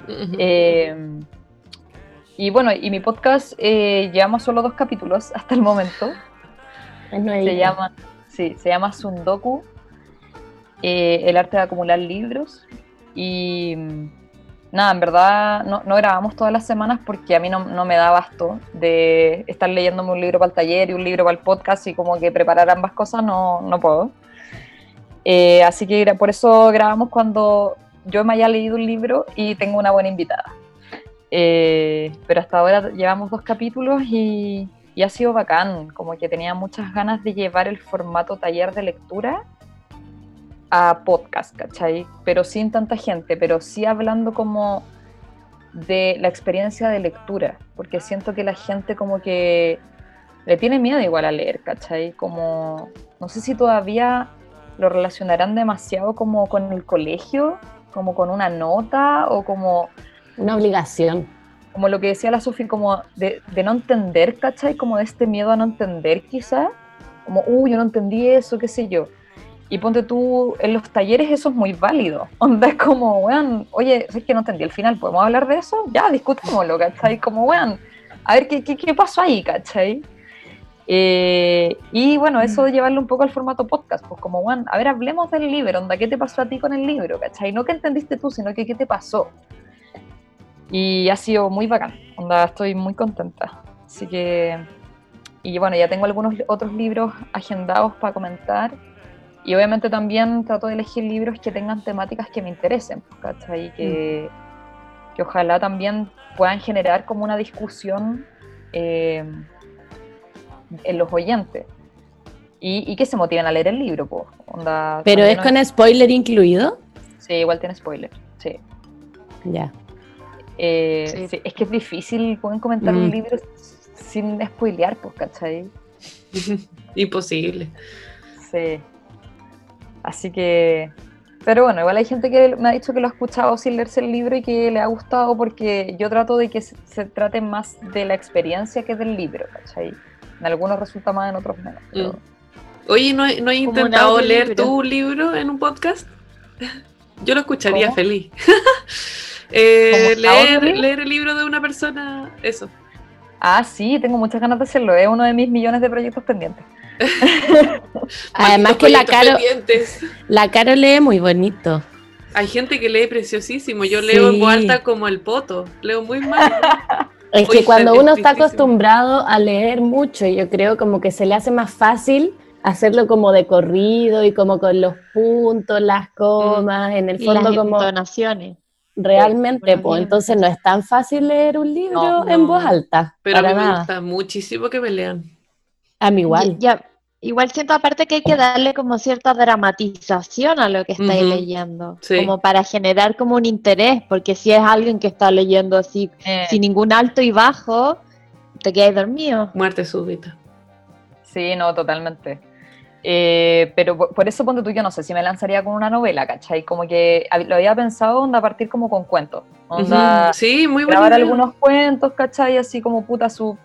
Eh, y bueno, y mi podcast eh, llevamos solo dos capítulos hasta el momento. Es. Se llama, sí, se llama Sundoku, eh, el arte de acumular libros. Y, nada, en verdad no, no grabamos todas las semanas porque a mí no, no me da basto de estar leyéndome un libro para el taller y un libro para el podcast y como que preparar ambas cosas no, no puedo. Eh, así que por eso grabamos cuando yo me haya leído un libro y tengo una buena invitada. Eh, pero hasta ahora llevamos dos capítulos y, y ha sido bacán, como que tenía muchas ganas de llevar el formato taller de lectura a podcast, ¿cachai? Pero sin tanta gente, pero sí hablando como de la experiencia de lectura, porque siento que la gente como que le tiene miedo igual a leer, ¿cachai? Como, no sé si todavía lo relacionarán demasiado como con el colegio, como con una nota o como Una obligación. como lo que decía la Sofi, como de, de no entender, ¿cachai? Como de este miedo a no entender quizá, como, uy, yo no entendí eso, qué sé yo. Y ponte tú, en los talleres eso es muy válido. Onda es como, weón, oye, es que no entendí el final, ¿podemos hablar de eso? Ya, discutámoslo, ¿cachai? Como, weón, a ver qué, qué, qué pasó ahí, ¿cachai? Eh, y bueno, eso de llevarlo un poco al formato podcast, pues como, weón, a ver, hablemos del libro, onda, ¿qué te pasó a ti con el libro, ¿cachai? No que entendiste tú, sino que qué te pasó. Y ha sido muy bacán, onda, estoy muy contenta. Así que, y bueno, ya tengo algunos otros libros agendados para comentar. Y obviamente también trato de elegir libros que tengan temáticas que me interesen, pues, ¿cachai? Que, que ojalá también puedan generar como una discusión eh, en los oyentes. Y, y que se motiven a leer el libro, pues. Onda, Pero es no con spoiler incluido. Sí, igual tiene spoiler, sí. Ya. Eh, Sí. sí, es que es difícil pueden comentar un Mm. libro sin spoilear, pues, ¿cachai? Imposible. Sí. Así que. Pero bueno, igual hay gente que me ha dicho que lo ha escuchado sin leerse el libro y que le ha gustado porque yo trato de que se, se trate más de la experiencia que del libro, ¿cachai? En algunos resulta más, en otros menos. pero- Mm. Oye, ¿no, he- no he intentado leer audiolibro. tu libro en un podcast? Yo lo escucharía ¿Cómo? feliz. Eh, leer el libro de una persona, eso. Ah, sí, tengo muchas ganas de hacerlo. Es uno de mis millones de proyectos pendientes. Además que la Caro, pendientes. la Caro lee muy bonito. Hay gente que lee preciosísimo. Yo leo en voz alta como el poto. Leo muy mal. Es que cuando uno está acostumbrado a leer mucho, yo creo como que se le hace más fácil hacerlo como de corrido y como con los puntos, las comas, en el Y las fondo como entonaciones. realmente, pues entonces no es tan fácil leer un libro No, en voz alta, Pero a mí me gusta muchísimo que me lean. A mí igual. Ya, igual siento aparte que hay que darle como cierta dramatización a lo que estáis leyendo, Sí. como para generar como un interés, porque si es alguien que está leyendo así Eh, sin ningún alto y bajo, te quedas dormido. Muerte súbita. Sí, no, totalmente. Eh, pero por, por eso ponte tú, yo no sé si me lanzaría con una novela, ¿cachai? Como que lo había pensado, onda, partir como con cuentos. Onda. Sí, muy buena grabar idea. algunos cuentos, ¿cachai? Así como puta su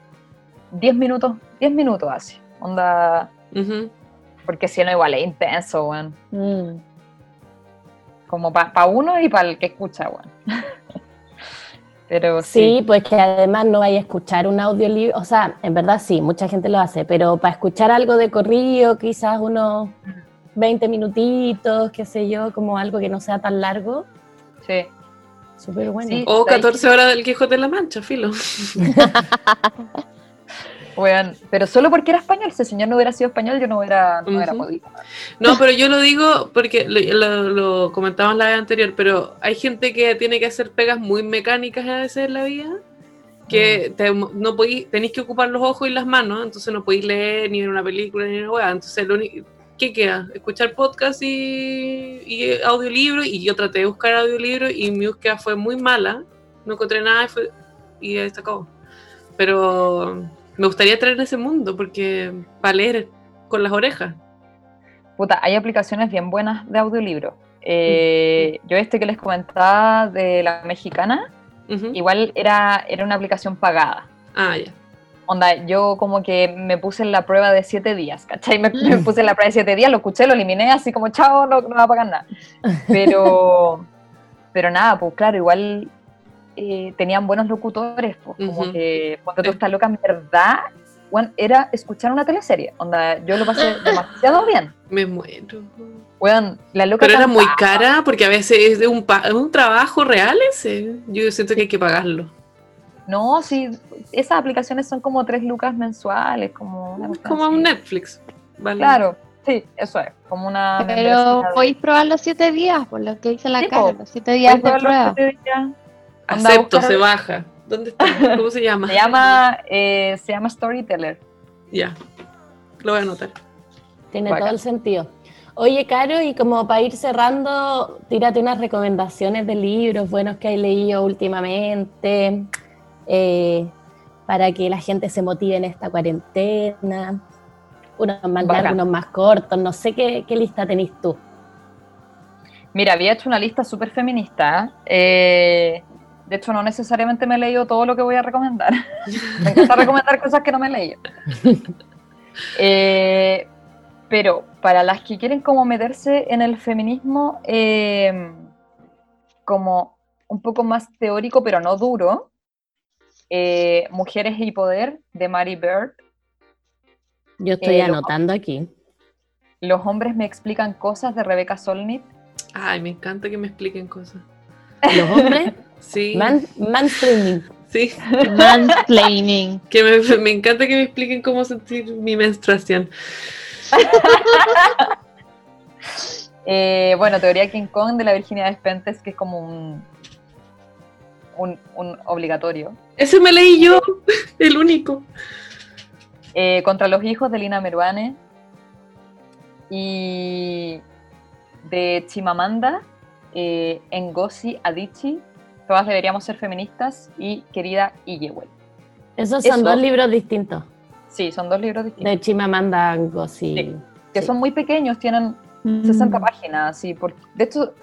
10 minutos, 10 minutos así. Onda, porque si no igual es intenso, weón. Mm. Como para uno y para el que escucha, weón. pero Sí, sí. pues que además no vaya a escuchar un audiolibro, o sea, en verdad sí, mucha gente lo hace, pero para escuchar algo de corrido, quizás unos 20 minutitos, qué sé yo, como algo que no sea tan largo, sí. súper bueno. Sí. O 14 horas del Quijote de la Mancha, filo. Weón, pero solo porque era español, si el señor no hubiera sido español, yo no hubiera, no hubiera Ujú. podido. No, pero yo lo digo porque lo, lo, la vez anterior, pero hay gente que tiene que hacer pegas muy mecánicas a veces en la vida, que te- no tenéis que ocupar los ojos y las manos, entonces no podéis leer ni ver una película ni una weá. Entonces, lo único, ¿qué queda? Escuchar podcast y, y audiolibro, y yo traté de buscar audiolibro y mi búsqueda fue muy mala, no encontré nada y, fue, y ahí se acabó. Pero me gustaría entrar en ese mundo, porque para leer con las orejas. Puta, hay aplicaciones bien buenas de audiolibro. Eh, Yo este que les comentaba de la mexicana, igual era, era una aplicación pagada. Ah, ya. Onda, yo como que me puse en la prueba de siete días, ¿cachai? Me, me puse en la prueba de siete días, lo escuché, lo eliminé, así como, chao, no, no va a pagar nada. Pero, pero nada, pues claro, igual eh, tenían buenos locutores, pues como que cuando tú estás loca, en verdad, era escuchar una teleserie. Onda, yo lo pasé demasiado bien. Me muero. Weón, la loca Pero era muy cara porque a veces es de un, pa- un trabajo real ese. Yo siento que hay que pagarlo. No, sí, esas aplicaciones son como tres lucas mensuales, como una cuestión Como un Netflix. ¿vale? Claro, sí, eso es, como una Pero podéis probar los siete días, por lo que dice la Sí, cara, los siete días de probar los prueba. siete días. Acepto, buscar- se baja. ¿Dónde está? ¿Cómo se llama? Se llama, eh, se llama Storyteller. Ya. Lo voy a anotar. Tiene todo el sentido. Oye, Caro, y como para ir cerrando, tírate unas recomendaciones de libros buenos que hay leído últimamente, eh, para que la gente se motive en esta cuarentena. Unos más largos, unos más cortos, no sé qué, qué lista tenés tú. Mira, había hecho una lista súper feminista. eh, de hecho, no necesariamente me he leído todo lo que voy a recomendar. me encanta recomendar cosas que no me he leído. Eh, pero para las que quieren como meterse en el feminismo eh, como un poco más teórico, pero no duro, eh, Mujeres y Poder de Mary Bird. Yo estoy Eh, anotando aquí. Los hombres me explican cosas de Rebecca Solnit. Ay, me encanta que me expliquen cosas. Los hombres, Sí. man, mansplaining. Sí. Mansplaining. Que me, me encanta que me expliquen cómo sentir mi menstruación. Eh, bueno, teoría King Kong de la Virginia Despentes, que es como un, un, un obligatorio. Ese me leí yo, el único. Eh, contra los hijos de Lina Meruane. Y de Chimamanda, eh, Ngozi Adichie, todas deberíamos ser feministas, y querida Iyewel. Esos son Eso. dos libros distintos, Sí, son dos libros distintos, de Chimamanda Ngozi. Sí. que sí. son muy pequeños, tienen Mm. 60 páginas. Sí, por- de hecho,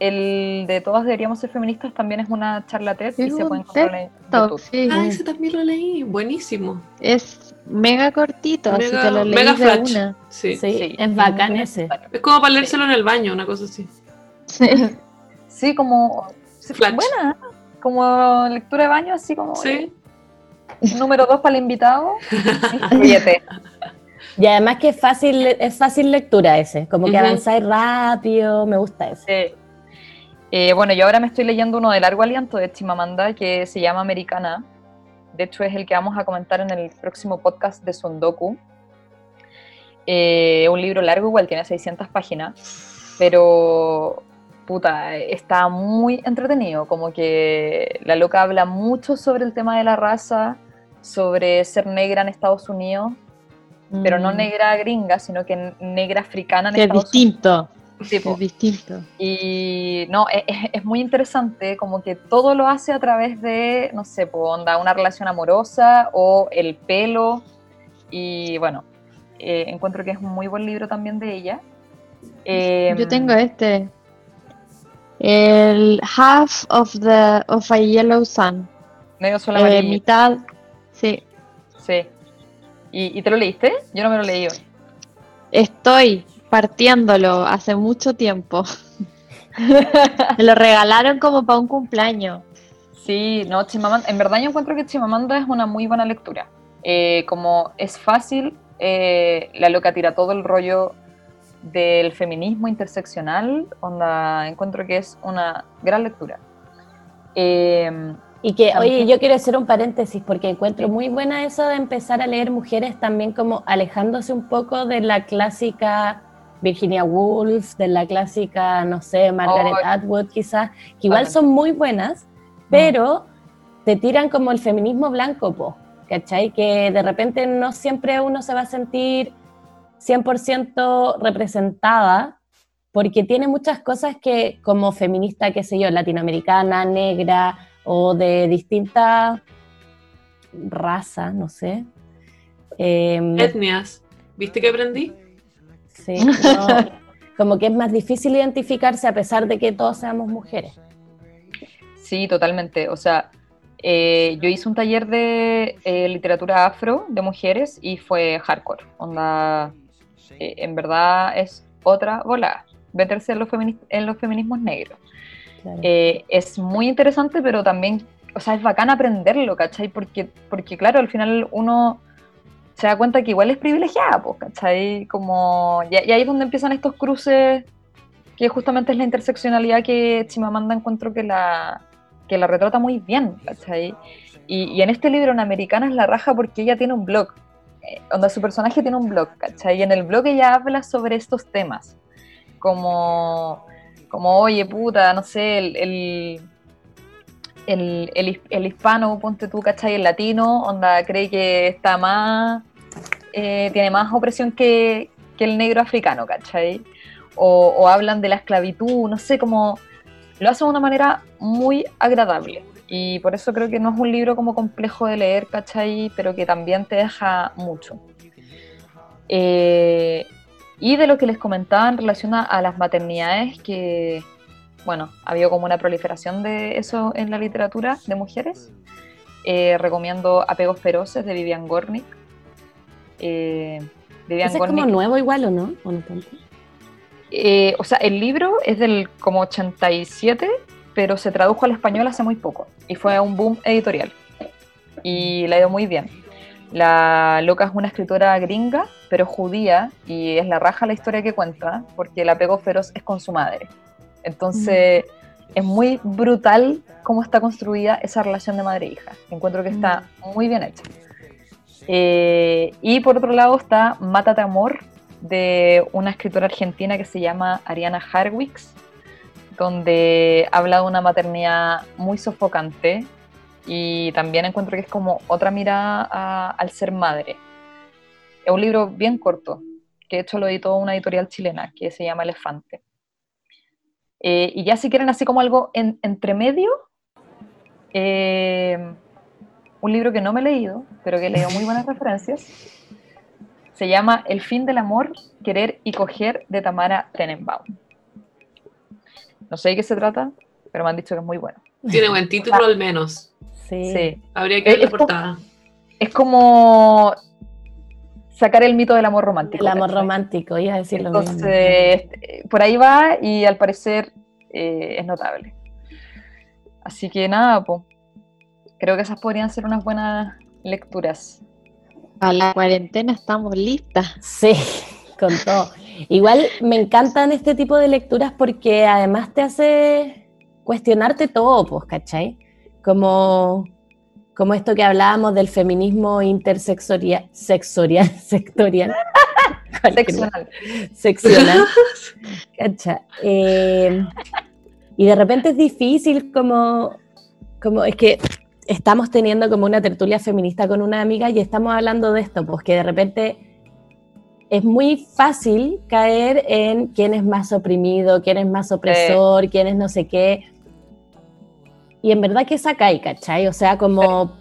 el de todas deberíamos ser feministas también es una charla TED y Es se puede encontrar en YouTube. sí. Ah, ese también lo leí. Buenísimo. Es mega cortito, así Mega- te lo mega leí de flash. una. Sí. Sí, Sí, es bacán muy ese. Es como para leérselo en el baño, una cosa así. Sí. Sí, como. Sí, Flash. Buena, ¿eh? como lectura de baño, así como. Sí. eh, número dos para el invitado. Y además que es fácil, es fácil lectura ese, como que Ujú. avanzáis rápido, me gusta ese. Sí. Eh, bueno, yo ahora me estoy leyendo uno de largo aliento de Chimamanda que se llama Americana. De hecho, es el que vamos a comentar en el próximo podcast de Sondoku. Eh, un libro largo, igual tiene 600 páginas, pero puta, está muy entretenido. Como que la loca habla mucho sobre el tema de la raza, sobre ser negra en Estados Unidos, pero no Mm. negra gringa, sino que negra africana en Que es Estados distinto. Unidos. Sí, po. Es distinto. Y no, e- es, es muy interesante, como que todo lo hace a través de, no sé, po, onda, una relación amorosa o el pelo. Y bueno, eh, encuentro que es un muy buen libro también de ella. Em, Yo tengo este. El Half of the of a Yellow Sun. Medio sol Eh, amarillo. mitad. Sí. Sí. ¿Y, y te lo leíste? Yo no me lo leí. Estoy partiéndolo hace mucho tiempo. Me lo regalaron como para un cumpleaños. Sí, no, Chimamanda, en verdad yo encuentro que Chimamanda es una muy buena lectura. Eh, como es fácil, eh, la loca tira todo el rollo del feminismo interseccional, onda, encuentro que es una gran lectura. Eh, Y que, oye, yo quiero hacer un paréntesis porque encuentro muy buena eso de empezar a leer mujeres también como alejándose un poco de la clásica Virginia Woolf, de la clásica, no sé, Margaret Oh. Atwood quizás, que igual son muy buenas, pero te tiran como el feminismo blanco, po, ¿cachai? Que de repente no siempre uno se va a sentir 100% representada porque tiene muchas cosas que como feminista, qué sé yo, latinoamericana, negra o de distintas razas, no sé. Eh, Etnias. ¿Viste que aprendí? sí, no, como que es más difícil identificarse a pesar de que todos seamos mujeres. sí, totalmente. O sea, eh, yo hice un taller de eh, literatura afro de mujeres y fue hardcore. Onda, eh, en verdad es otra volada. Meterse en los, femini- en los feminismos negros. Claro. Eh, es muy interesante, pero también, o sea, es bacán aprenderlo, ¿cachai? Porque, porque claro, al final uno se da cuenta que igual es privilegiada, pues, ¿cachai? Como, y, y ahí es donde empiezan estos cruces, que justamente es la interseccionalidad que Chimamanda encuentro que la, que la retrata muy bien, ¿cachai? Y, y en este libro, en Americana, es la raja porque ella tiene un blog, eh, donde su personaje tiene un blog, ¿cachai? Y en el blog ella habla sobre estos temas, como, como oye, puta, no sé, el, el el, el, el, hispano, ponte tú, ¿cachai? El latino, onda, cree que está más, eh, tiene más opresión que, que, el negro africano, ¿cachai? O, o, hablan de la esclavitud, no sé, como lo hacen de una manera muy agradable. Y por eso creo que no es un libro como complejo de leer, ¿cachai? Pero que también te deja mucho. Eh, y de lo que les comentaba en relación a, a las maternidades, que bueno, ha habido como una proliferación de eso en la literatura de mujeres. Eh, recomiendo Apegos Feroces de Vivian Gornick. Eh, Vivian ¿Ese Gornick, es como nuevo igual o no? ¿O, no eh, o sea, el libro es del como 87, pero se tradujo al español hace muy poco y fue un boom editorial. Y le ha ido muy bien. La loca es una escritora gringa, pero judía, y es la raja la historia que cuenta, porque el apego feroz es con su madre. Entonces, es muy brutal cómo está construida esa relación de madre-hija. E Encuentro que está muy bien hecha. Eh, y por otro lado está Mátate Amor, de una escritora argentina que se llama Ariana Harwicks, donde habla de una maternidad muy sofocante y también encuentro que es como otra mirada a, al ser madre. Es un libro bien corto, que de hecho lo editó una editorial chilena que se llama Elefante. Eh, y ya si quieren así como algo en, entre medio, eh, un libro que no me he leído, pero que he leído muy buenas referencias, se llama El fin del amor, querer y coger de Tamara Tenenbaum. No sé de qué se trata, pero me han dicho que es muy bueno. Tiene buen título al menos. Sí. Habría que ver la portada. Es como sacar el mito del amor romántico. El amor romántico, iba a decir lo mismo. Entonces, por ahí va y al parecer eh, es notable. Así que nada, pues, creo que esas podrían ser unas buenas lecturas. A la cuarentena estamos listas. Sí, con todo. Igual me encantan este tipo de lecturas porque además te hace cuestionarte todo, pues, ¿cachai? Como como esto que hablábamos del feminismo intersexorial, sexorial, sectorial. Seccional. Seccional. Eh, y de repente es difícil como, como, es que estamos teniendo como una tertulia feminista con una amiga y estamos hablando de esto, pues que de repente es muy fácil caer en quién es más oprimido, quién es más opresor, quién es no sé qué. Y en verdad que saca ahí, ¿cachai? O sea, como...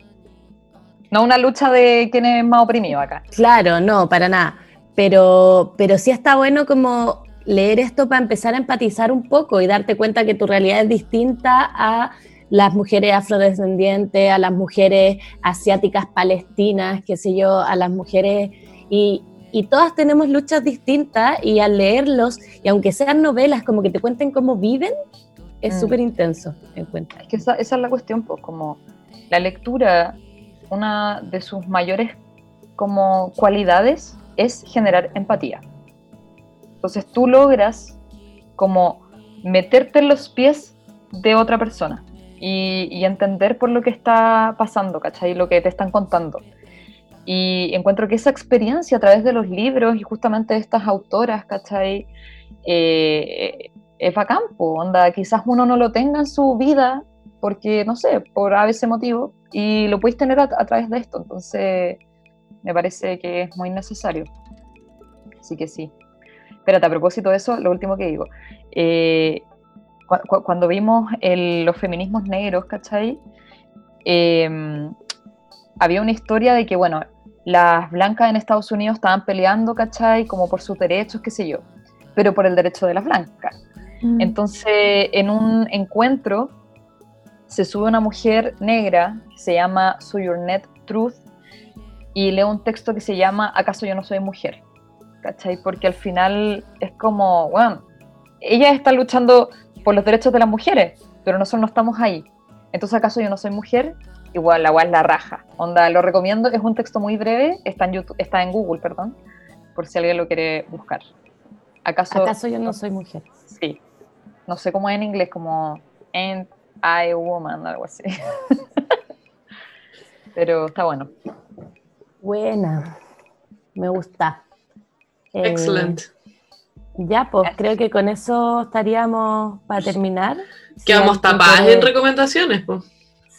No una lucha de quién es más oprimido acá. Claro, no, para nada. Pero, pero sí está bueno como leer esto para empezar a empatizar un poco y darte cuenta que tu realidad es distinta a las mujeres afrodescendientes, a las mujeres asiáticas palestinas, qué sé yo, a las mujeres... Y, y todas tenemos luchas distintas y al leerlos, y aunque sean novelas, como que te cuenten cómo viven, es mm. súper intenso, encuentro. Es que esa, esa, es la cuestión, pues, como la lectura, una de sus mayores como cualidades es generar empatía. Entonces tú logras como meterte en los pies de otra persona y, y entender por lo que está pasando, ¿cachai? Lo que te están contando. Y encuentro que esa experiencia a través de los libros y justamente de estas autoras, ¿cachai? Eh, es bacán, onda, quizás uno no lo tenga en su vida porque, no sé, por a veces motivo, y lo puedes tener a, través de esto, entonces me parece que es muy necesario. Así que sí. Espérate, a propósito de eso, lo último que digo. Eh, cuando vimos los feminismos negros, ¿cachai? Em, había una historia de que, bueno, las blancas en Estados Unidos estaban peleando, ¿cachai? Como por sus derechos, qué sé yo, pero por el derecho de las blancas. Mm. Entonces, en un encuentro, se sube una mujer negra que se llama So Your Net Truth y lee un texto que se llama ¿Acaso yo no soy mujer? ¿Cachai? Porque al final es como, bueno, ella está luchando por los derechos de las mujeres, pero nosotros no estamos ahí. Entonces, ¿acaso yo no soy mujer? Igual la es la raja. Onda, lo recomiendo, es un texto muy breve, está en YouTube, está en Google, perdón, por si alguien lo quiere buscar. ¿Acaso, ¿Acaso yo no soy mujer? Sí. No sé cómo es en inglés, como Ain't I a Woman, algo así. Pero está bueno. Buena. Me gusta. Eh, Excelente. Ya, pues creo que con eso estaríamos para terminar. Quedamos Si tapadas en recomendaciones, pues.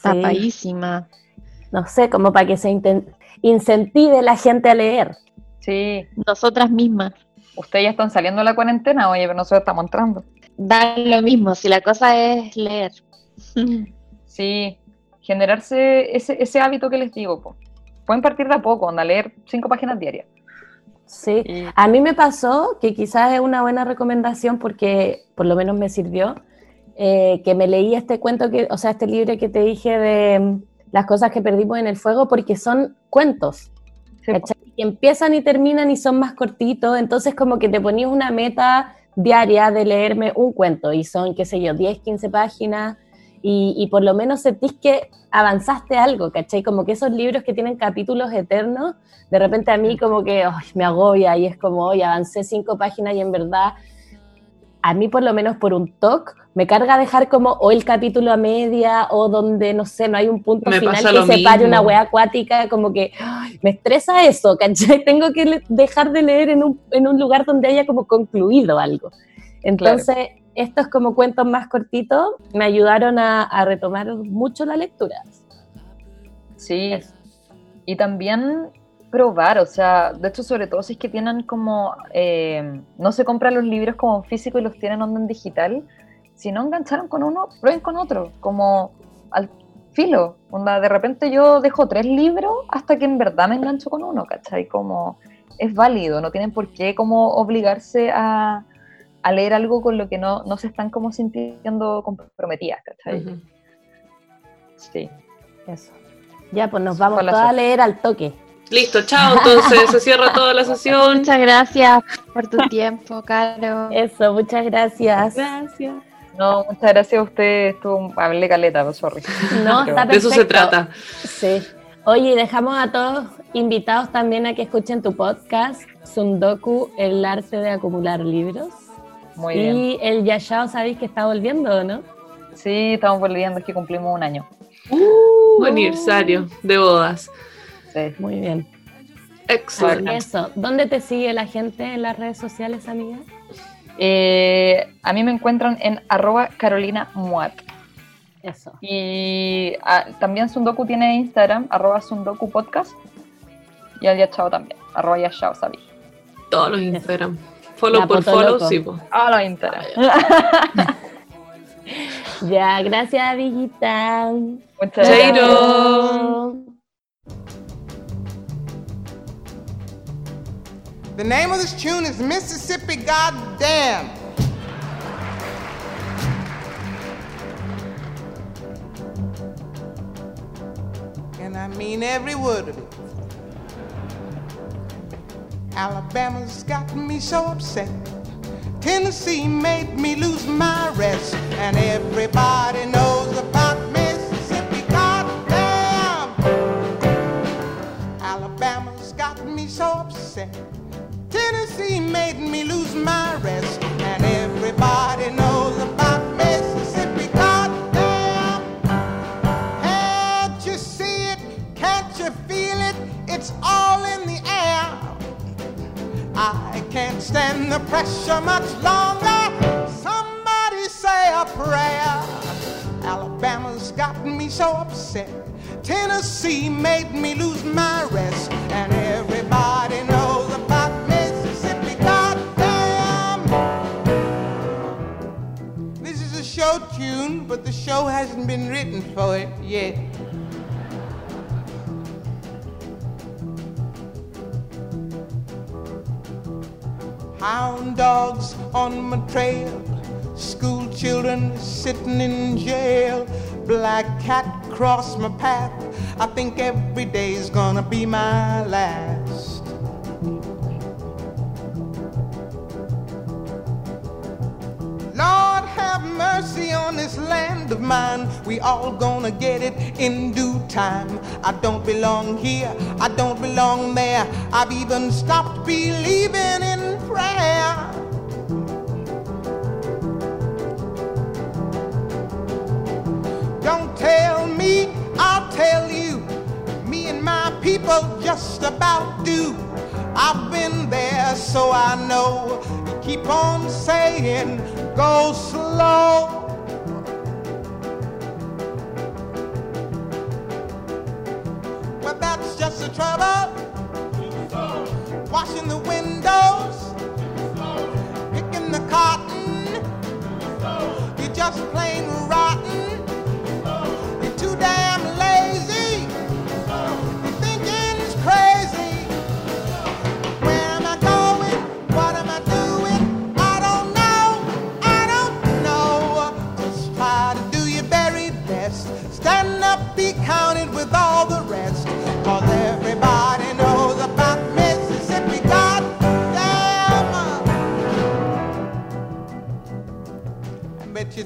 Sí, Tapadísima. no sé, como para que se incentive la gente a leer. Sí, Nosotras mismas. ustedes ya están saliendo de la cuarentena, oye, pero nosotros estamos entrando. Da lo mismo, si la cosa es leer. Sí, generarse ese, ese hábito que les digo, po. Pueden partir de a poco, onda, leer cinco páginas diarias. Sí. Y- A mí me pasó que quizás es una buena recomendación porque por lo menos me sirvió, eh, que me leí este cuento, que, o sea, este libro que te dije de mm, las cosas que perdimos en el fuego, porque son cuentos. Que empiezan y terminan y son más cortitos, entonces como que te ponías una meta diaria de leerme un cuento y son, qué sé yo, 10, 15 páginas. Y, y por lo menos sentís que avanzaste algo, ¿cachai? Como que esos libros que tienen capítulos eternos, de repente a mí como que me agobia y es como, oye, avancé cinco páginas y en verdad, a mí por lo menos por un toque, me carga dejar como o el capítulo a media o donde, no sé, no hay un punto Me final pasa que separe mismo. una wea acuática, como que ay, me estresa eso, ¿cachai? Tengo que dejar de leer en un, en un lugar donde haya como concluido algo. Entonces, estos como cuentos más cortitos me ayudaron a, a retomar mucho la lectura. Sí, y también probar, o sea, de hecho, sobre todo si es que tienen como, eh, no se compran los libros como físico y los tienen onda en digital, si no engancharon con uno, prueben con otro, como al filo, onda, de repente yo dejo tres libros hasta que en verdad me engancho con uno, ¿cachai? Como es válido, no tienen por qué como obligarse a, a leer algo con lo que no, no se están como sintiendo comprometidas, ¿cachai? Ujú. Sí. Eso. Ya, pues nos vamos todas a leer al toque. Listo, chao. Entonces se cierra toda la sesión. Muchas gracias por tu tiempo, Caro. Eso, muchas gracias. Gracias. No, muchas gracias a ustedes, estuvo, hablé caleta, pero sorry. No, Pero- está De eso se perfecto. trata. Sí. Oye, dejamos a todos invitados también a que escuchen tu podcast, Sundoku, el arte de acumular libros. Muy bien. y el Yashao, ¿sabéis que está volviendo o no? Sí, estamos volviendo, es que cumplimos un año. Uh, aniversario de bodas. Sí. Muy bien. Excelente. Eso, ¿dónde te sigue la gente en las redes sociales, amiga? Eh, a mí me encuentran en arroba Carolina Muat. Eso. Y ah, también Sundoku tiene Instagram, arroba Sundoku Podcast. Y al Yachao también, arroba Yachao, sabí. Todos los Instagram. Follow La por poto follow, loco. sí, po. Ah, los Instagram. Ya, gracias, Villita. Muchas gracias. The name of this tune is Mississippi Goddamn. And I mean every word of it. Alabama's got me so upset. Tennessee made me lose my rest. And everybody knows about Mississippi. Goddamn! Alabama's got me so upset. Tennessee made me lose my rest. And everybody knows about Mississippi. Goddamn! Can't you see it? Can't you feel it? It's all in the air. I can't stand the pressure much longer. Somebody say a prayer. Alabama's got me so upset. Tennessee made me lose my rest. And everybody knows but the show hasn't been written for it yet. Hound dogs on my trail, school children sitting in jail, black cat cross my path. I think every day's gonna be my last. Have mercy on this land of mine. We all gonna get it in due time. I don't belong here, I don't belong there. I've even stopped believing in prayer. Don't tell me, I'll tell you. Me and my people just about do. I've been there, so I know. Keep on saying, go slow. Well, that's just the trouble. Washing the windows, picking the cotton. You're just plain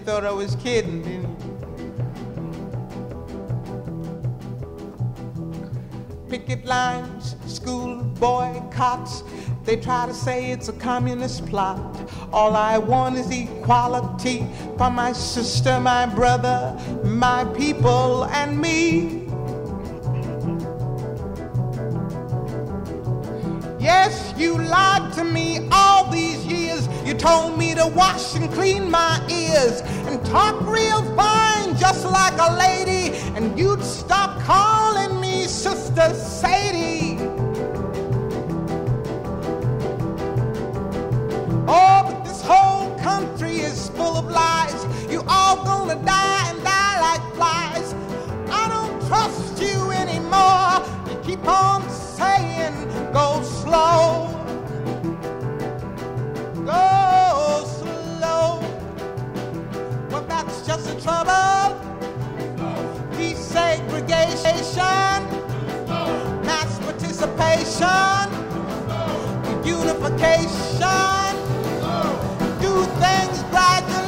thought I was kidding, picket lines, school boycotts. They try to say it's a communist plot. All I want is equality for my sister, my brother, my people, and me. Yes, you lied to me told me to wash and clean my ears and talk real fine, just like a lady. And you'd stop calling me Sister Sadie. Oh, but this whole country is full of lies. You all gonna die and die like flies. I don't trust you anymore. You keep on saying, go slow. Just the trouble. Desegregation, mass participation, unification. Do things gradually,